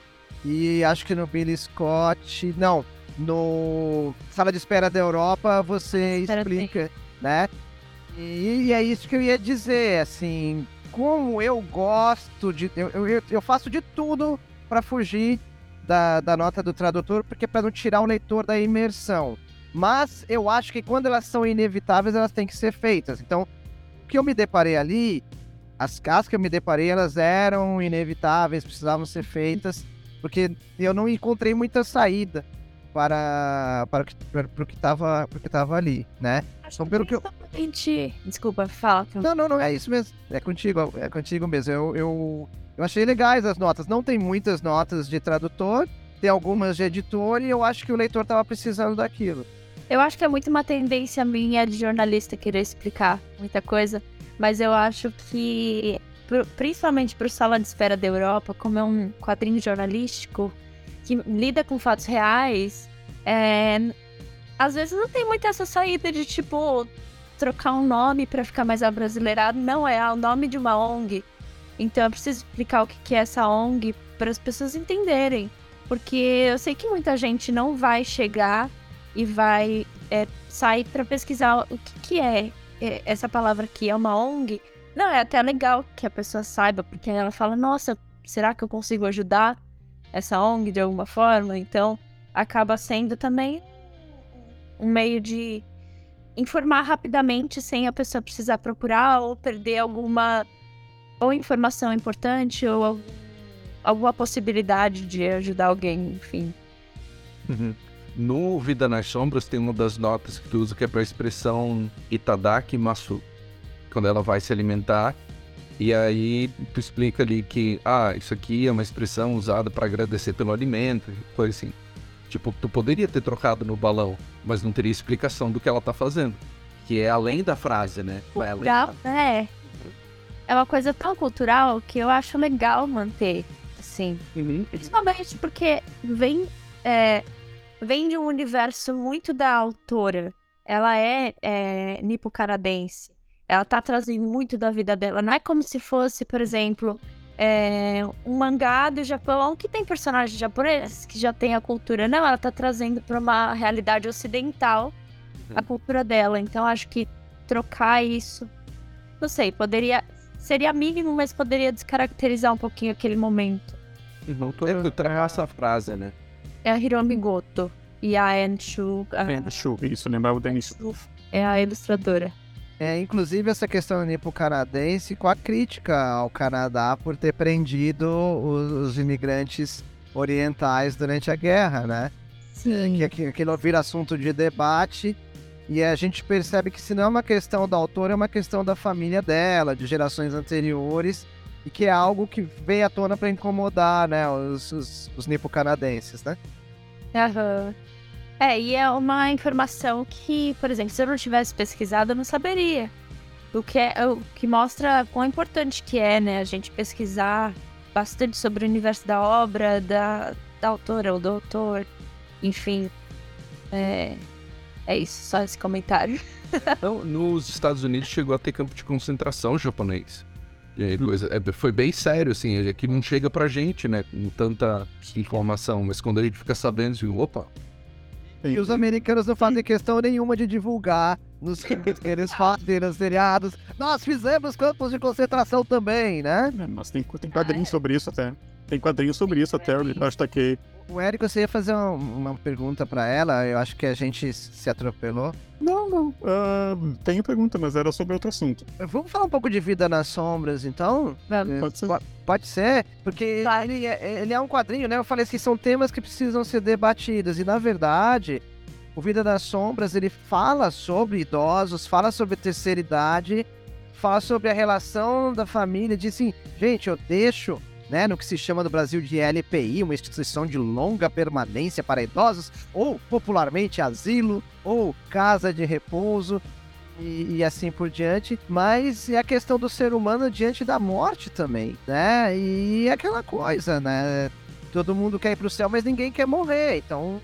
D: E acho que no Billy Scott. Não, no Sala de Espera da Europa você Espera explica, né? E, e, é isso que eu ia dizer, assim, como eu gosto de. Eu, eu, eu faço de tudo para fugir da, da nota do tradutor, porque para não tirar o leitor da imersão. Mas eu acho que quando elas são inevitáveis, elas têm que ser feitas. Então, o que eu me deparei ali, as casas que eu me deparei, elas eram inevitáveis, precisavam ser feitas porque eu não encontrei muita saída para para, para, para o que estava que ali, né?
E: Então, pelo que eu... Desculpa, fala.
D: Não, não, não, é isso mesmo. É contigo, é contigo mesmo. Eu, eu, eu achei legais as notas. Não tem muitas notas de tradutor, tem algumas de editor e eu acho que o leitor estava precisando daquilo.
E: Eu acho que é muito uma tendência minha de jornalista querer explicar muita coisa, mas eu acho que principalmente para o Sala de Espera da Europa, como é um quadrinho jornalístico que lida com fatos reais, é, às vezes não tem muito essa saída de tipo trocar um nome para ficar mais abrasileirado. Não, é o nome de uma ONG. Então eu preciso explicar o que é essa ONG para as pessoas entenderem. Porque eu sei que muita gente não vai chegar e vai é, sair para pesquisar o que, que é, é essa palavra aqui. É uma ONG? Não, é até legal que a pessoa saiba, porque ela fala, nossa, será que eu consigo ajudar essa ONG de alguma forma? Então, acaba sendo também um meio de informar rapidamente sem a pessoa precisar procurar ou perder alguma ou informação importante ou alguma possibilidade de ajudar alguém, enfim.
B: Uhum. No Vida nas Sombras tem uma das notas que tu usa que é para a expressão Itadaki Masu, quando ela vai se alimentar. E aí tu explica ali que, ah, isso aqui é uma expressão usada para agradecer pelo alimento, coisa assim. Tipo, tu poderia ter trocado no balão, mas não teria explicação do que ela tá fazendo. Que é além da frase, né?
E: Cultural, é. É uma coisa tão cultural que eu acho legal manter, assim. Uhum. Principalmente porque vem, é, vem de um universo muito da autora. Ela é, é nipo-canadense. Ela tá trazendo muito da vida dela. Não é como se fosse, por exemplo, é, um mangá do Japão que tem personagens japoneses, que já tem a cultura. Não, ela tá trazendo para uma realidade ocidental a cultura dela. Então acho que trocar isso, não sei, poderia seria mínimo, mas poderia descaracterizar um pouquinho aquele momento.
B: Não tô trazer essa frase, né?
E: É a Hiromi Goto e a Enshu. A...
C: Chu, isso, lembrava da Enshu.
E: É a ilustradora.
D: É, inclusive essa questão nipo-canadense com a crítica ao Canadá por ter prendido os, os imigrantes orientais durante a guerra, né?
E: Sim.
D: Que, que aquilo vira assunto de debate e a gente percebe que se não é uma questão da autora, é uma questão da família dela, de gerações anteriores, e que é algo que veio à tona para incomodar, né, os, os, os nipo-canadenses, né?
E: É, e é uma informação que, por exemplo, se eu não tivesse pesquisado, eu não saberia. O que, é, o que mostra quão importante que é, né, a gente pesquisar bastante sobre o universo da obra, da, da autora ou do autor, enfim. É, é isso, só esse comentário.
B: Nos Estados Unidos chegou a ter campo de concentração japonês. E aí, coisa, é, foi bem sério, assim, aqui não chega pra gente, né, com tanta informação, mas quando a gente fica sabendo, assim, opa,
D: E os americanos não fazem questão nenhuma de divulgar nos filmes que eles fazem, nos seriados. Nós fizemos campos de concentração também, né?
C: É, mas tem, tem quadrinhos sobre isso até. Tem quadrinhos sobre isso até, eu acho que
D: O Érico, você ia fazer um- uma pergunta pra ela, eu acho que a gente se atropelou.
C: Não, não. ah, tenho pergunta, mas era sobre outro assunto.
D: Vamos falar um pouco de Vida nas Sombras, então?
E: Vamos.
C: Pode ser?
D: Po- Pode ser, porque ele é, ele é um quadrinho, né? Eu falei assim, são temas que precisam ser debatidos. E, na verdade, o Vida nas Sombras, ele fala sobre idosos, fala sobre terceira idade, fala sobre a relação da família, diz assim, gente, eu deixo, né, no que se chama no Brasil de LPI, uma instituição de longa permanência para idosos, ou popularmente asilo, ou casa de repouso, e, e assim por diante, mas é a questão do ser humano diante da morte também, né? E é aquela coisa, né? Todo mundo quer ir pro céu, mas ninguém quer morrer, então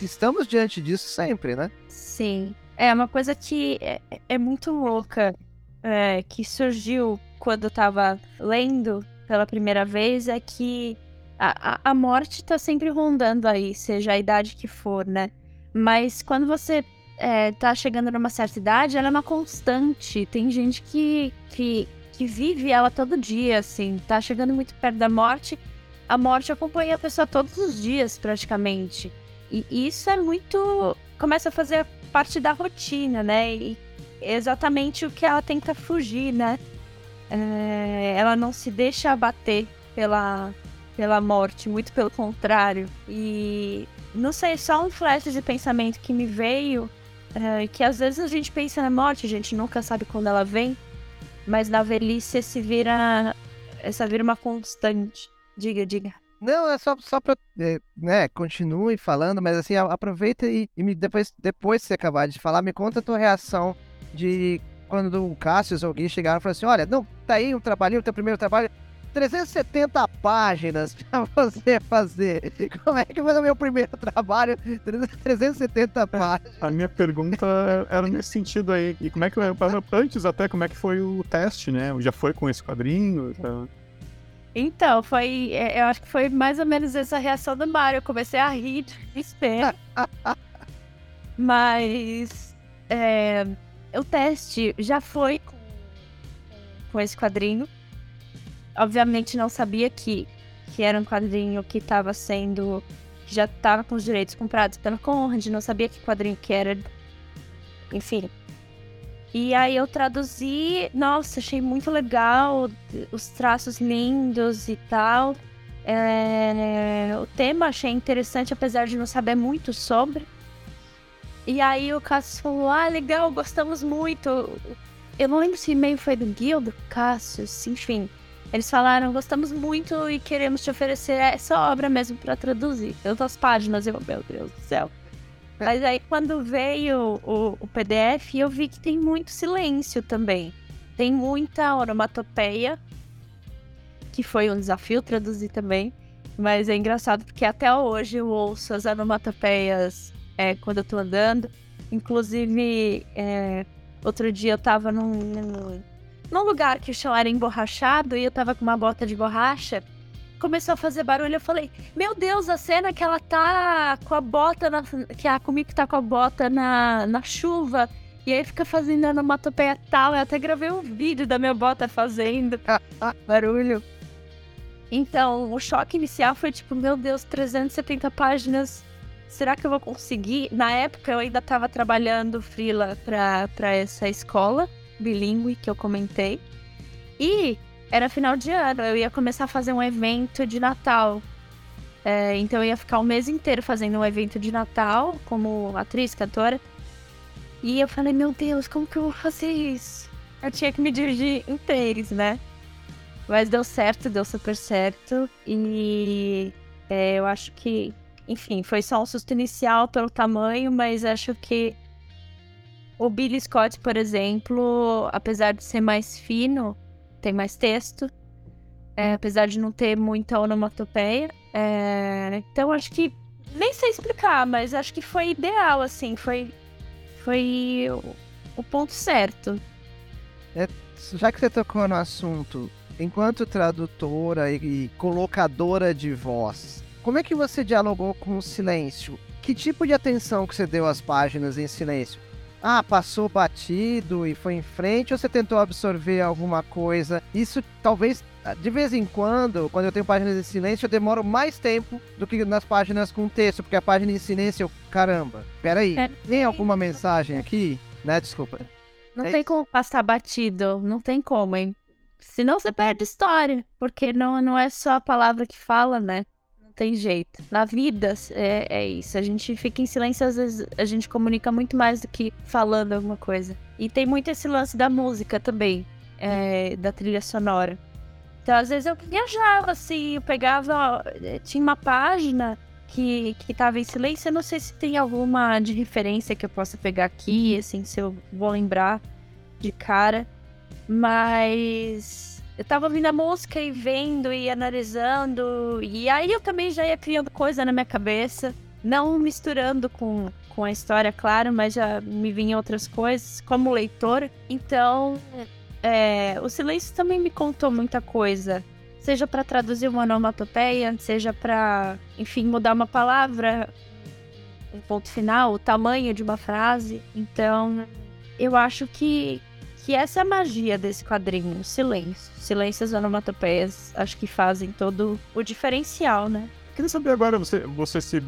D: estamos diante disso sempre, né?
E: Sim. É uma coisa que é, é muito louca, é, que surgiu quando eu tava lendo pela primeira vez, é que a, a, morte tá sempre rondando aí, seja a idade que for, né? Mas quando você é, tá chegando numa certa idade, ela é uma constante. Tem gente que, que, que vive ela todo dia, assim, tá chegando muito perto da morte. A morte acompanha a pessoa todos os dias, praticamente. E isso é muito. começa a fazer parte da rotina, né? E exatamente o que ela tenta fugir, né? É, ela não se deixa abater pela, pela morte, muito pelo contrário. E não sei, só um flash de pensamento que me veio. é, que às vezes a gente pensa na morte, a gente nunca sabe quando ela vem, mas na velhice se vira. Essa vira uma constante. Diga, diga.
D: Não, é só, só pra. é, né, continue falando, mas assim, aproveita e, e me, depois, depois que você acabar de falar, me conta a tua reação de quando o Cássio ou alguém chegaram e falaram assim: olha, não, tá aí um trabalhinho, teu primeiro trabalho. 370 páginas pra você fazer. Como é que foi o meu primeiro trabalho? 370 páginas.
C: A minha pergunta era nesse sentido aí. E como é que antes até como é que foi o teste, né? Já foi com esse quadrinho? Já...
E: Então, foi. é, Eu acho que foi mais ou menos essa reação do Mario. Eu comecei a rir de desespero. Mas. é, o teste já foi com, esse quadrinho. Obviamente não sabia que, que era um quadrinho que estava sendo. que já estava com os direitos comprados pela Conrad, não sabia que quadrinho que era. Enfim. E aí eu traduzi, nossa, achei muito legal, os traços lindos e tal. É, o tema achei interessante, apesar de não saber muito sobre. E aí o Cassius falou, ah, legal, gostamos muito. Eu não lembro se o e-mail foi do Gil, do Cassius, enfim. Eles falaram, gostamos muito e queremos te oferecer essa obra mesmo para traduzir. Tantas páginas, eu, meu Deus do céu. Mas aí quando veio o, o PDF, eu vi que tem muito silêncio também. Tem muita onomatopeia, que foi um desafio traduzir também. Mas é engraçado porque até hoje eu ouço as onomatopeias é, quando eu tô andando. Inclusive, é, outro dia eu tava num, num, num lugar que o chão era emborrachado e eu tava com uma bota de borracha. começou a fazer barulho. Eu falei, meu Deus, a cena que ela tá com a bota, na, que a Kumiko tá com a bota na, na chuva. E aí fica fazendo onomatopeia tal. Eu até gravei um vídeo da minha bota fazendo barulho. Então, o choque inicial foi tipo, meu Deus, 370 páginas. Será que eu vou conseguir? Na época eu ainda estava trabalhando freela para essa escola bilíngue que eu comentei. E era final de ano, eu ia começar a fazer um evento de Natal. É, então eu ia ficar um mês inteiro fazendo um evento de Natal como atriz, cantora. E eu falei, meu Deus, como que eu vou fazer isso? Eu tinha que me dirigir em três, né? Mas deu certo, deu super certo. E é, eu acho que, enfim, foi só um susto inicial pelo tamanho, mas acho que o Billy Scott, por exemplo, apesar de ser mais fino, tem mais texto. É, apesar de não ter muita onomatopeia. É, então acho que. Nem sei explicar, mas acho que foi ideal, assim. Foi, foi o, o ponto certo.
D: É, já que você tocou no assunto, enquanto tradutora e, e colocadora de voz, como é que você dialogou com o silêncio? Que tipo de atenção que você deu às páginas em silêncio? Ah, passou batido e foi em frente ou você tentou absorver alguma coisa? Isso talvez de vez em quando, quando eu tenho páginas em silêncio, eu demoro mais tempo do que nas páginas com texto, porque a página em silêncio, eu, caramba, peraí, é. tem alguma mensagem aqui? Né, desculpa.
E: Não é tem como passar batido, não tem como, hein? Senão você perde história, porque não, não é só a palavra que fala, né? Tem jeito. Na vida é, é isso. A gente fica em silêncio, às vezes a gente comunica muito mais do que falando alguma coisa. E tem muito esse lance da música também, é, da trilha sonora. Então, às vezes eu viajava assim, eu pegava. Tinha uma página que, que tava em silêncio. Eu não sei se tem alguma de referência que eu possa pegar aqui, assim, se eu vou lembrar de cara. Mas eu tava ouvindo a música e vendo e analisando. E aí eu também já ia criando coisa na minha cabeça. Não misturando com, com a história, claro, mas já me vinham outras coisas como leitor. Então, é, o silêncio também me contou muita coisa. Seja para traduzir uma onomatopeia, seja para, enfim, mudar uma palavra, um ponto final, o tamanho de uma frase. Então, eu acho que, que essa é a magia desse quadrinho, silêncio. Silêncios onomatopeias, acho que fazem todo o diferencial, né?
C: Queria saber agora, você, você se,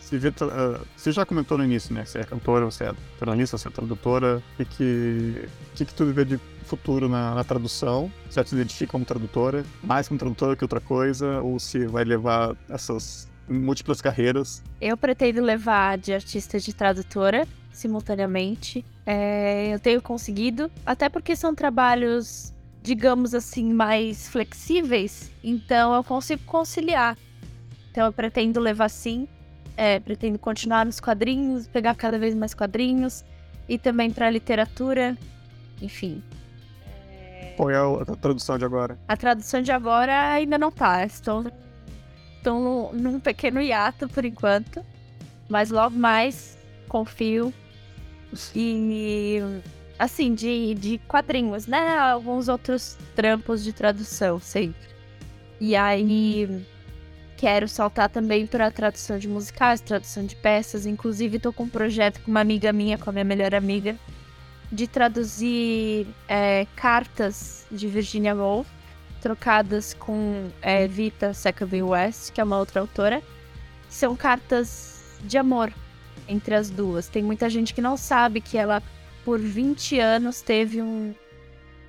C: se vê, uh, você já comentou no início, né? Você é cantora, você é jornalista, você é tradutora. O que, que, que tu vê de futuro na, na tradução? Você já te identifica como tradutora? Mais como tradutora que outra coisa? Ou se vai levar essas múltiplas carreiras?
E: Eu pretendo levar de artista de tradutora simultaneamente. É, eu tenho conseguido, até porque são trabalhos, digamos assim, mais flexíveis, então eu consigo conciliar. Então eu pretendo levar sim, é, pretendo continuar nos quadrinhos, pegar cada vez mais quadrinhos e também para literatura, enfim.
C: Qual é a tradução de agora?
E: A tradução de agora ainda não tá. Estou, estou num pequeno hiato por enquanto. Mas logo mais confio e assim, de, de quadrinhos, né? Alguns outros trampos de tradução sempre. E aí quero saltar também para tradução de musicais, tradução de peças. Inclusive, tô com um projeto com uma amiga minha, com a minha melhor amiga, de traduzir é, cartas de Virginia Woolf, trocadas com é, Vita Sackville West, que é uma outra autora. São cartas de amor entre as duas. Tem muita gente que não sabe que ela, por 20 anos, teve um,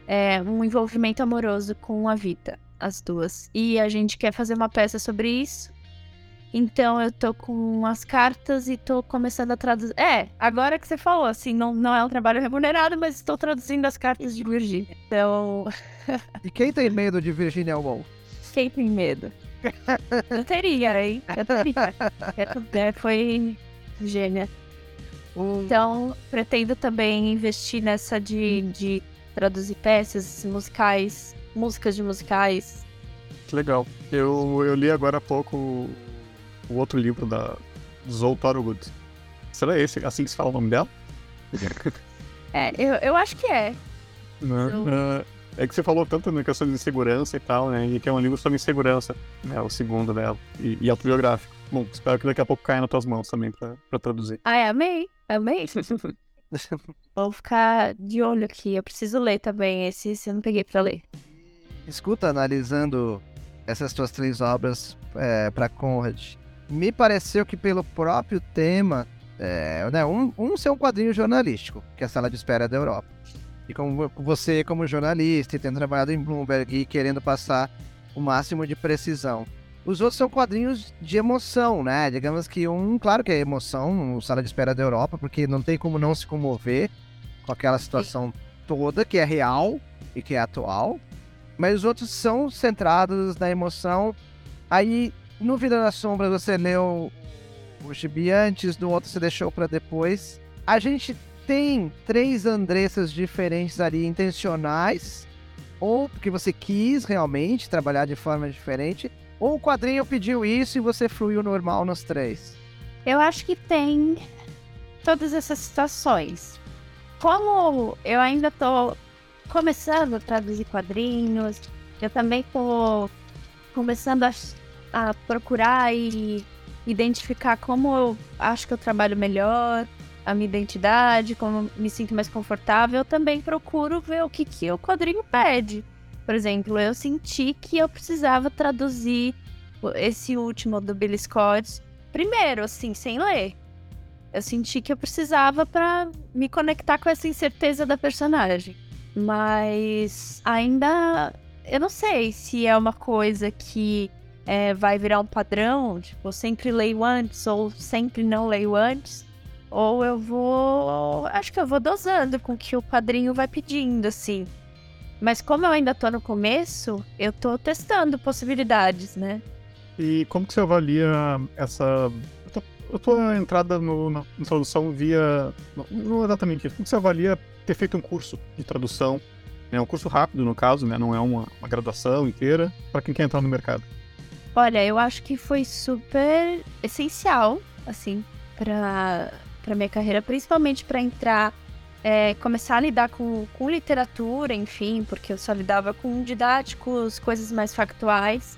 E: é, um envolvimento amoroso com a Vita, as duas. E a gente quer fazer uma peça sobre isso. Então eu tô com as cartas e tô começando a traduzir. É, agora que você falou, assim, não, não é um trabalho remunerado, mas estou traduzindo as cartas de Virginia. Então.
D: e quem tem medo de Virginia Woolf?
E: Quem tem medo? Eu teria, hein? Eu teria. É, foi gênia. Então, pretendo também investir nessa de, de traduzir peças musicais, músicas de musicais.
C: Que legal. Eu, eu li agora há pouco o outro livro da Zoe Thorogood. Será esse assim que se fala o nome dela?
E: É, eu, eu acho que é.
C: Uh, É que você falou tanto na questão de segurança e tal, né? E que é um livro sobre insegurança, né? O segundo dela. E, e autobiográfico. Bom, espero que daqui a pouco caia nas tuas mãos também pra, pra traduzir.
E: Ai, amei, amei. Vou ficar de olho aqui. Eu preciso ler também esse, esse eu não peguei pra ler.
D: Escuta, analisando essas tuas três obras é, para Conrad, me pareceu que pelo próprio tema, é, né, um, um ser um quadrinho jornalístico, que é a Sala de Espera da Europa. E como você, como jornalista, e tendo trabalhado em Bloomberg e querendo passar o máximo de precisão. Os outros são quadrinhos de emoção, né? Digamos que um, claro que é emoção, o Sala de Espera da Europa, porque não tem como não se comover com aquela situação toda que é real e que é atual. Mas os outros são centrados na emoção. Aí, no Vida na Sombra, você leu o gibi antes, no outro você deixou para depois. A gente tem três Andressas diferentes ali, intencionais, ou porque você quis realmente trabalhar de forma diferente, ou o quadrinho pediu isso e você fluiu normal nos três?
E: Eu acho que tem todas essas situações. Como eu ainda tô começando a traduzir quadrinhos, eu também tô começando a, a procurar e identificar como eu acho que eu trabalho melhor, a minha identidade, como me sinto mais confortável, eu também procuro ver o que, que o quadrinho pede. Por exemplo, eu senti que eu precisava traduzir esse último do Billy Scott primeiro, assim, sem ler. Eu senti que eu precisava para me conectar com essa incerteza da personagem. Mas ainda eu não sei se é uma coisa que é, vai virar um padrão, tipo, eu sempre leio antes ou sempre não leio antes. Ou eu vou. Acho que eu vou dosando com o que o padrinho vai pedindo, assim. Mas como eu ainda tô no começo, eu tô testando possibilidades, né?
C: E como que você avalia essa. A tua entrada no, na, na tradução via. Não, exatamente isso. Como você avalia ter feito um curso de tradução? É um curso rápido, no caso, né? Não é uma, uma graduação inteira, para quem quer entrar no mercado.
E: Olha, eu acho que foi super essencial, assim, para para minha carreira, principalmente para entrar, é, começar a lidar com, com literatura, enfim, porque eu só lidava com didáticos, coisas mais factuais,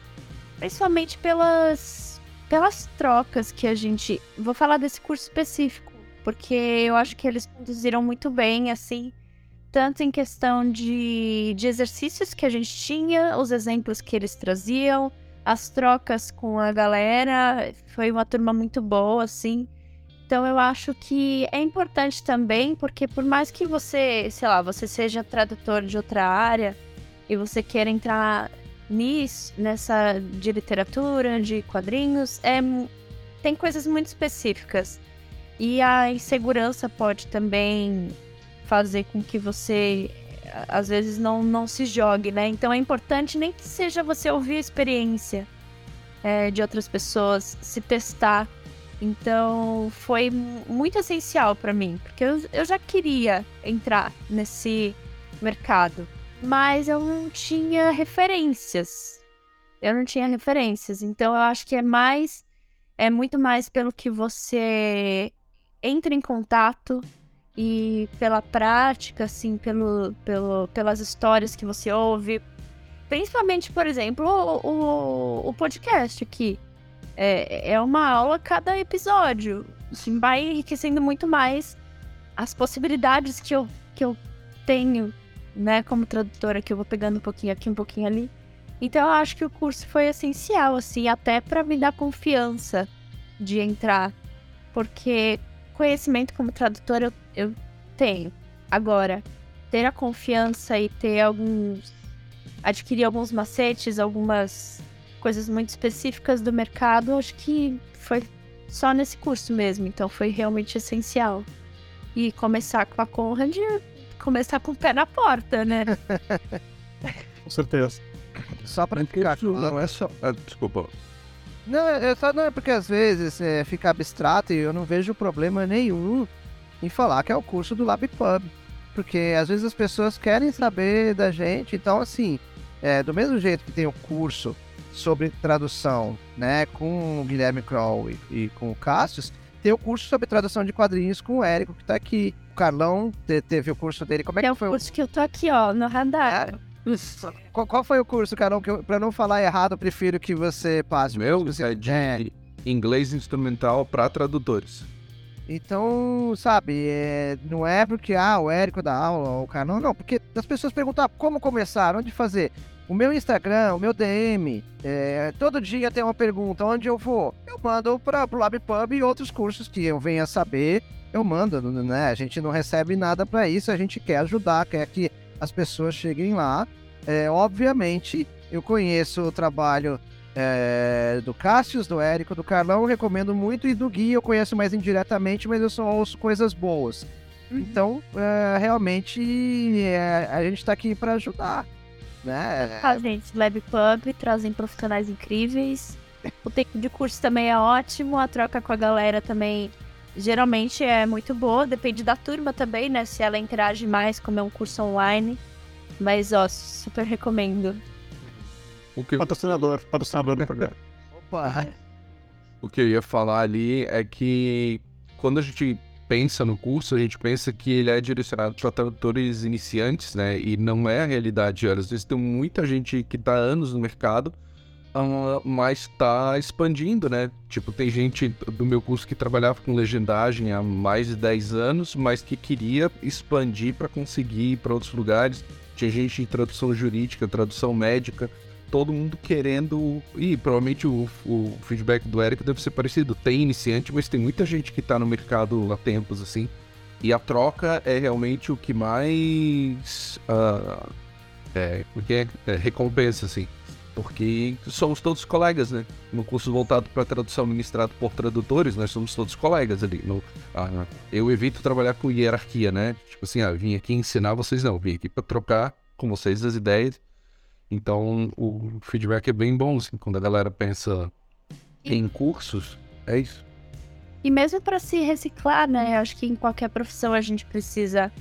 E: principalmente pelas, pelas trocas que a gente. Vou falar desse curso específico, porque eu acho que eles conduziram muito bem, assim, tanto em questão de, de exercícios que a gente tinha, os exemplos que eles traziam, as trocas com a galera, foi uma turma muito boa, assim. Então eu acho que é importante também, porque por mais que você, sei lá, você seja tradutor de outra área e você queira entrar nisso, nessa de literatura, de quadrinhos, é, tem coisas muito específicas. E a insegurança pode também fazer com que você às vezes não, não se jogue, né? Então é importante nem que seja você ouvir a experiência é, de outras pessoas, se testar então foi muito essencial para mim, porque eu, eu já queria entrar nesse mercado, mas eu não tinha referências. Eu não tinha referências, então eu acho que é mais é muito mais pelo que você entra em contato e pela prática, assim, pelo, pelo, pelas histórias que você ouve. Principalmente, por exemplo, o, o, o podcast aqui é, é uma aula cada episódio. Assim, vai enriquecendo muito mais as possibilidades que eu, que eu tenho, né, como tradutora, que eu vou pegando um pouquinho aqui, um pouquinho ali. Então eu acho que o curso foi essencial, assim, até para me dar confiança de entrar. Porque conhecimento como tradutora eu, eu tenho. Agora, ter a confiança e ter alguns. adquirir alguns macetes, algumas coisas muito específicas do mercado, acho que foi só nesse curso mesmo, então foi realmente essencial. E começar com a Conrad, começar com o pé na porta, né?
C: com certeza.
D: Só pra ficar
B: claro. Não é só. Ah, desculpa.
D: Não, é só não é porque às vezes é, fica abstrato e eu não vejo problema nenhum em falar que é o curso do LabPub. Porque às vezes as pessoas querem saber da gente, então assim, é, do mesmo jeito que tem o curso sobre tradução, né, com o Guilherme Kroll e, e com o Cassius, tem o curso sobre tradução de quadrinhos com o Érico, que tá aqui. O Carlão te, teve o curso dele. Como é,
E: que
D: foi?
E: É o curso que eu tô aqui, ó, no radar.
D: Qual, qual foi o curso, Carol? Que eu, pra não falar errado, eu prefiro que você passe.
B: Meu
D: Você-
B: é de
D: é.
B: inglês instrumental para tradutores.
D: Então, sabe, é, não é porque ah, o Érico dá aula, o cara. Não, não, porque as pessoas perguntam ah, como começar, onde fazer. O meu Instagram, o meu DM, é, todo dia tem uma pergunta, onde eu vou? Eu mando para o LabPub e outros cursos que eu venha saber, eu mando, né? A gente não recebe nada para isso, a gente quer ajudar, quer que as pessoas cheguem lá. É, obviamente, eu conheço o trabalho é, do Cássius, do Érico, do Carlão, recomendo muito, e do Gui eu conheço mais indiretamente, mas eu só ouço coisas boas. Então, é, realmente, é, a gente está aqui para ajudar, né?
E: Ah, gente, Lab Pub trazem profissionais incríveis. O tempo de curso também é ótimo, a troca com a galera também geralmente é muito boa, depende da turma também, né? Se ela interage mais, como é um curso online. Mas, ó, super recomendo.
B: O que,
C: Patrocinador, patrocinador do programa.
D: Opa,
B: o que eu ia falar ali é que quando a gente pensa no curso, a gente pensa que ele é direcionado para tradutores iniciantes, né? E não é a realidade. Às vezes tem muita gente que está anos no mercado, ah, mas está expandindo, né? Tipo, tem gente do meu curso que trabalhava com legendagem há mais de 10 anos, mas que queria expandir para conseguir ir para outros lugares. Tinha gente em tradução jurídica, tradução médica, todo mundo querendo. E provavelmente o, o feedback do Eric deve ser parecido. Tem iniciante, mas tem muita gente que tá no mercado há tempos, assim. E a troca é realmente o que mais. ah, é, porque é, é recompensa, assim. Porque somos todos colegas, né? No curso voltado para tradução ministrado por tradutores, nós somos todos colegas ali. No, ah, eu evito trabalhar com hierarquia, né? Tipo assim, ah, eu vim aqui ensinar vocês, não. Eu vim aqui para trocar com vocês as ideias. Então, o feedback é bem bom, assim, quando a galera pensa em cursos, é isso.
E: E mesmo para se reciclar, né? Eu acho que em qualquer profissão a gente precisa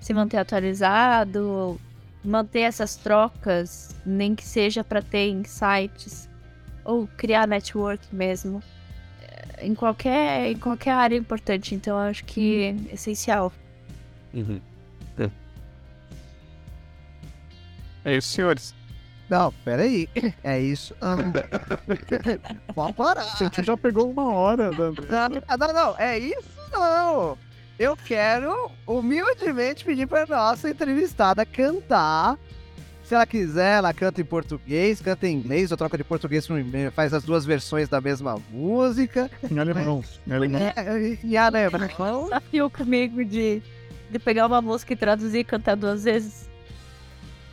E: se manter atualizado, manter essas trocas, nem que seja para ter insights ou criar network mesmo. É, Em qualquer, em qualquer área é importante, então eu acho que é essencial.
C: É isso, senhores.
D: Não, peraí, é isso. Ah, Pode parar.
C: A gente já pegou uma hora, André.
D: Não, não, não, é isso não. Eu quero humildemente pedir pra nossa entrevistada cantar. Se ela quiser, ela canta em português, canta em inglês, ou troca de português inglês, faz as duas versões da mesma música.
C: Em alemão. Em alemão.
D: É, e a lembra?
E: Desafio comigo de, de pegar uma música e traduzir e cantar duas vezes.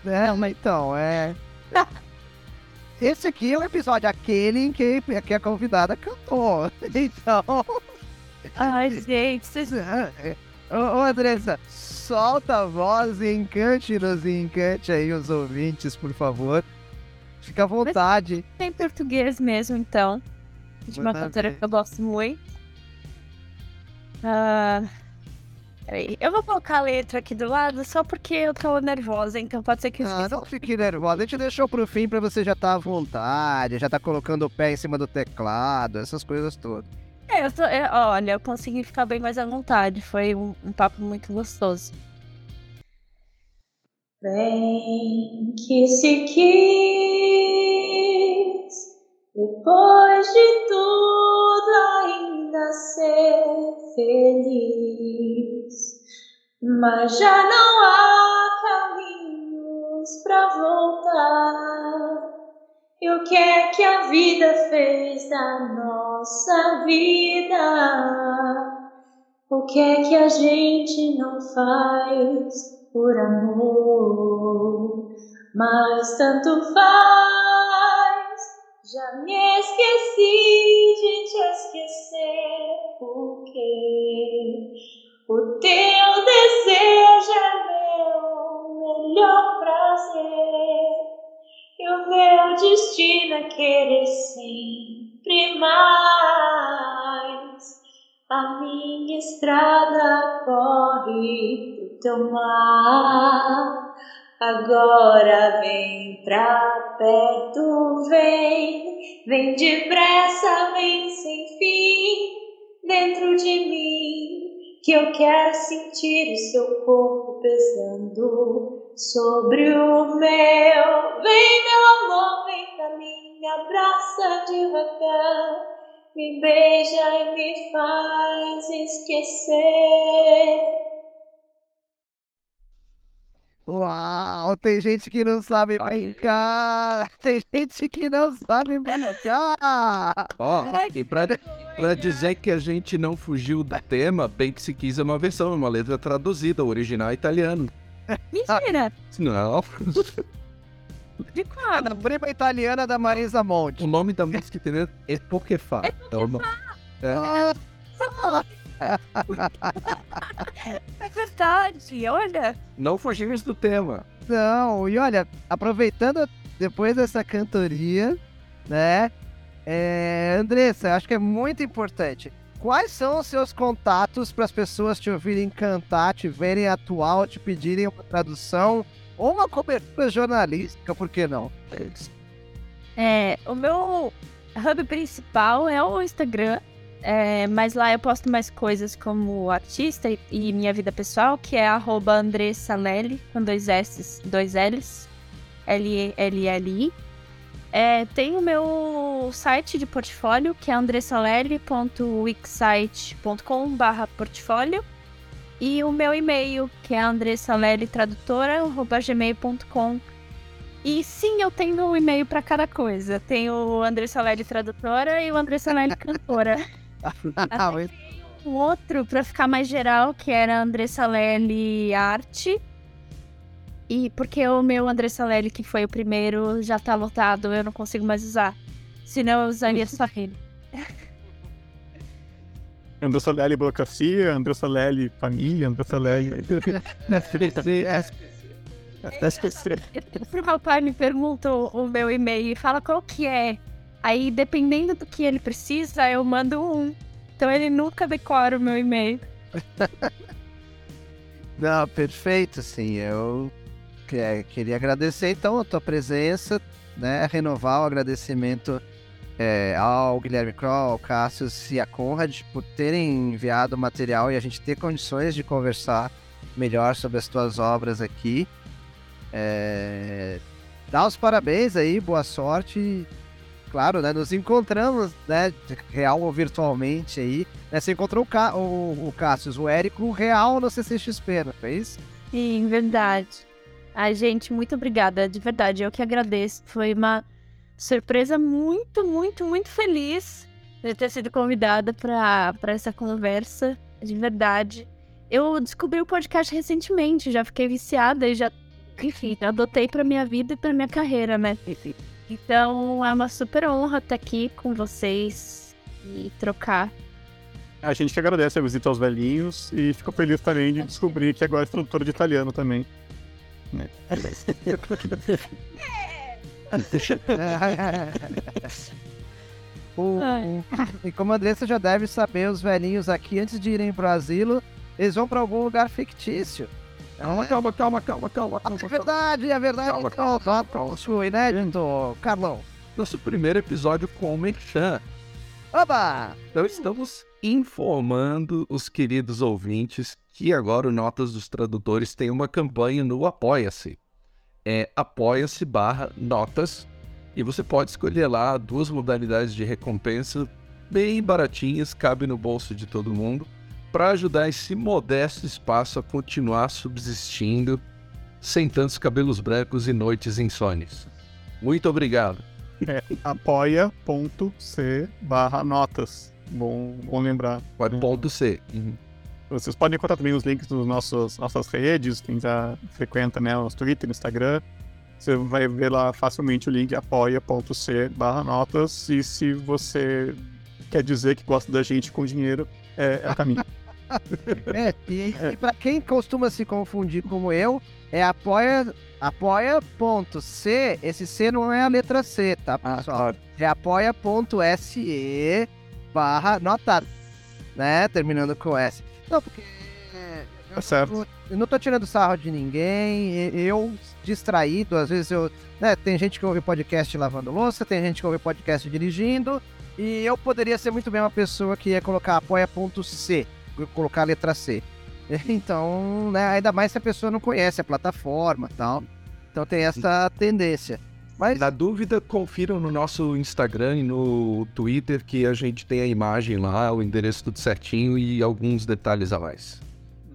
D: É, mas então, é. Esse aqui é o episódio, aquele em que, que a convidada cantou. Então.
E: Ai, gente, vocês
D: Ô, ô Andressa, solta a voz e encante-nos e encante aí os ouvintes, por favor. Fica à vontade.
E: têm português mesmo, então. De uma cantora que eu gosto muito. Ah, peraí, eu vou colocar a letra aqui do lado só porque eu tô nervosa, então pode ser que eu
D: Ah, não fique nervosa. A gente deixou pro fim pra você já estar à vontade, já tá colocando o pé em cima do teclado, essas coisas todas.
E: É, eu tô, é, olha, eu consegui ficar bem mais à vontade. Foi um, um papo muito gostoso. Bem que se quis, depois de tudo ainda ser feliz. Mas já não há caminhos pra voltar. E o que é que a vida fez da nossa vida? O que é que a gente não faz por amor? Mas tanto faz. Já me esqueci de te esquecer, porque o teu desejo é meu melhor prazer. E o meu destino é querer sempre mais. A minha estrada corre pro teu mar. Agora vem pra perto, vem, vem depressa, vem sem fim, dentro de mim, que eu quero sentir o seu corpo pesando
F: sobre o meu. Vem, meu amor, vem pra mim, me abraça devagar, me beija e me faz esquecer.
D: Uau, tem gente que não sabe brincar. Tem gente que não sabe brincar.
B: Ó, e pra, pra dizer que a gente não fugiu do tema, bem que se quis é uma versão, uma letra traduzida, o original é italiano.
E: Mentira!
B: Não.
E: De quando?
D: A prima italiana da Marisa Monte.
B: O nome da música italiana é Fa. É o nome. É.
E: É verdade, olha.
B: Não fugimos do tema.
D: Não, e olha, aproveitando depois dessa cantoria, né? É, Andressa, acho que é muito importante. Quais são os seus contatos para as pessoas te ouvirem cantar, te verem atual, te pedirem uma tradução ou uma cobertura jornalística, por que não?
E: É, o meu hub principal é o Instagram, é, mas lá eu posto mais coisas como artista e, e minha vida pessoal, que é arroba Andressa Lely, com dois S, dois L's, L-L-L-I. É, tem o meu site de portfólio, que é andressaleli.wixsite.com barra portfólio. E o meu e-mail, que é andressaleli.tradutora.gmail.com E sim, eu tenho um e-mail para cada coisa. Tenho o Andressa Lely Tradutora e o Andressa Lely Cantora. Até um outro para ficar mais geral, que era Andressa Lely Arte. E porque o meu Andressa Lely, que foi o primeiro, já tá lotado, eu não consigo mais usar. Senão eu usaria só ele.
C: Andressa Lely Burocracia, Andressa Lely Família, Andressa Lely...
E: O meu pai me pergunta o meu e-mail e fala qual que é. Aí, dependendo do que ele precisa, eu mando um. Então ele nunca decora o meu e-mail.
D: Não, perfeito, sim. Eu que- queria agradecer então a tua presença, né? Renovar o agradecimento é, ao Guilherme Kroll, ao Cassius e a Conrad por terem enviado o material e a gente ter condições de conversar melhor sobre as tuas obras aqui. É, dá os parabéns aí, boa sorte. Claro, né? Nos encontramos, né? Real ou virtualmente aí. Né, você encontrou o, Ca... o, o Cassius, o Érico, real no CCXP, não foi isso?
E: Sim, verdade. Ai, gente, muito obrigada. De verdade, eu que agradeço. Foi uma surpresa muito, muito, muito feliz de ter sido convidada para essa conversa. De verdade. Eu descobri o podcast recentemente, já fiquei viciada e já, enfim, adotei para minha vida e para minha carreira, né? Então é uma super honra estar aqui com vocês e trocar.
C: A gente que agradece a visita aos velhinhos e fico feliz também de descobrir que agora é tradutora de italiano também.
D: O- e como a Andressa já deve saber, os velhinhos aqui, antes de irem pro asilo, eles vão para algum lugar fictício.
B: Calma, calma, calma, calma, calma.
D: É verdade, é verdade.
B: Calma,
D: Calma, calma, calma. Isso, inédito, Carlão.
B: Nosso primeiro episódio com o Merchan.
D: Oba!
B: Então estamos informando os queridos ouvintes que agora o Notas dos Tradutores tem uma campanha no Apoia-se. É apoia-se barra notas e você pode escolher lá duas modalidades de recompensa bem baratinhas, cabe no bolso de todo mundo, para ajudar esse modesto espaço a continuar subsistindo sem tantos cabelos brancos e noites insônias. Muito obrigado.
C: É apoia.c barra notas. Bom, bom lembrar.
B: Pode ponto C.
C: Vocês podem encontrar também os links nas nossas redes, quem já frequenta né, os Twitter, Instagram. Você vai ver lá facilmente o link apoia.c barra notas. E se você quer dizer que gosta da gente com dinheiro, é, é o caminho.
D: É, e, e pra quem costuma se confundir como eu, é apoia, apoia.c, esse C não é a letra C, tá, pessoal? É apoia.se barra nota, né, terminando com S. Não, porque... eu
C: Tá certo.
D: não- Eu não tô tirando sarro de ninguém, eu distraído, às vezes eu... Né, tem gente que ouve podcast lavando louça, tem gente que ouve podcast dirigindo, e eu poderia ser muito bem uma pessoa que ia colocar apoia.c, colocar a letra C. Então, né, ainda mais se a pessoa não conhece a plataforma tal. Então tem essa tendência. Mas
B: Na dúvida, confiram no nosso Instagram e no Twitter que a gente tem a imagem lá, o endereço tudo certinho e alguns detalhes a mais.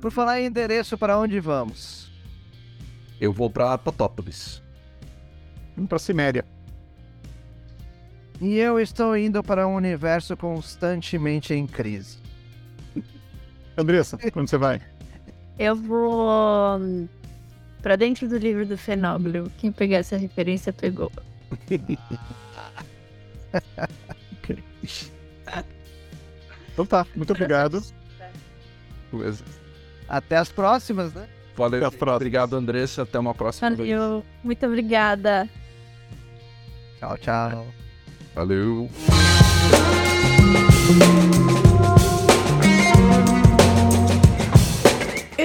D: por falar em endereço, para onde vamos?
B: Eu vou pra Totópolis.
C: Vamos pra Ciméria.
D: E eu estou indo para um universo constantemente em crise.
C: Andressa, quando você vai?
E: Eu vou hum, pra dentro do livro do Fenóbilo. Quem pegar essa referência pegou.
C: Então tá, muito obrigado.
B: Beleza.
D: Até as próximas, né?
B: Valeu.
C: Até a próxima.
B: Obrigado, Andressa. Até uma próxima vez.
E: Valeu. Muito obrigada.
D: Tchau, tchau.
B: Valeu.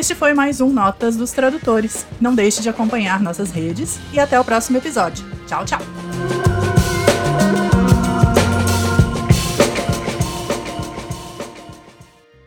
A: Este foi mais um Notas dos Tradutores. Não deixe de acompanhar nossas redes e até o próximo episódio. Tchau, tchau!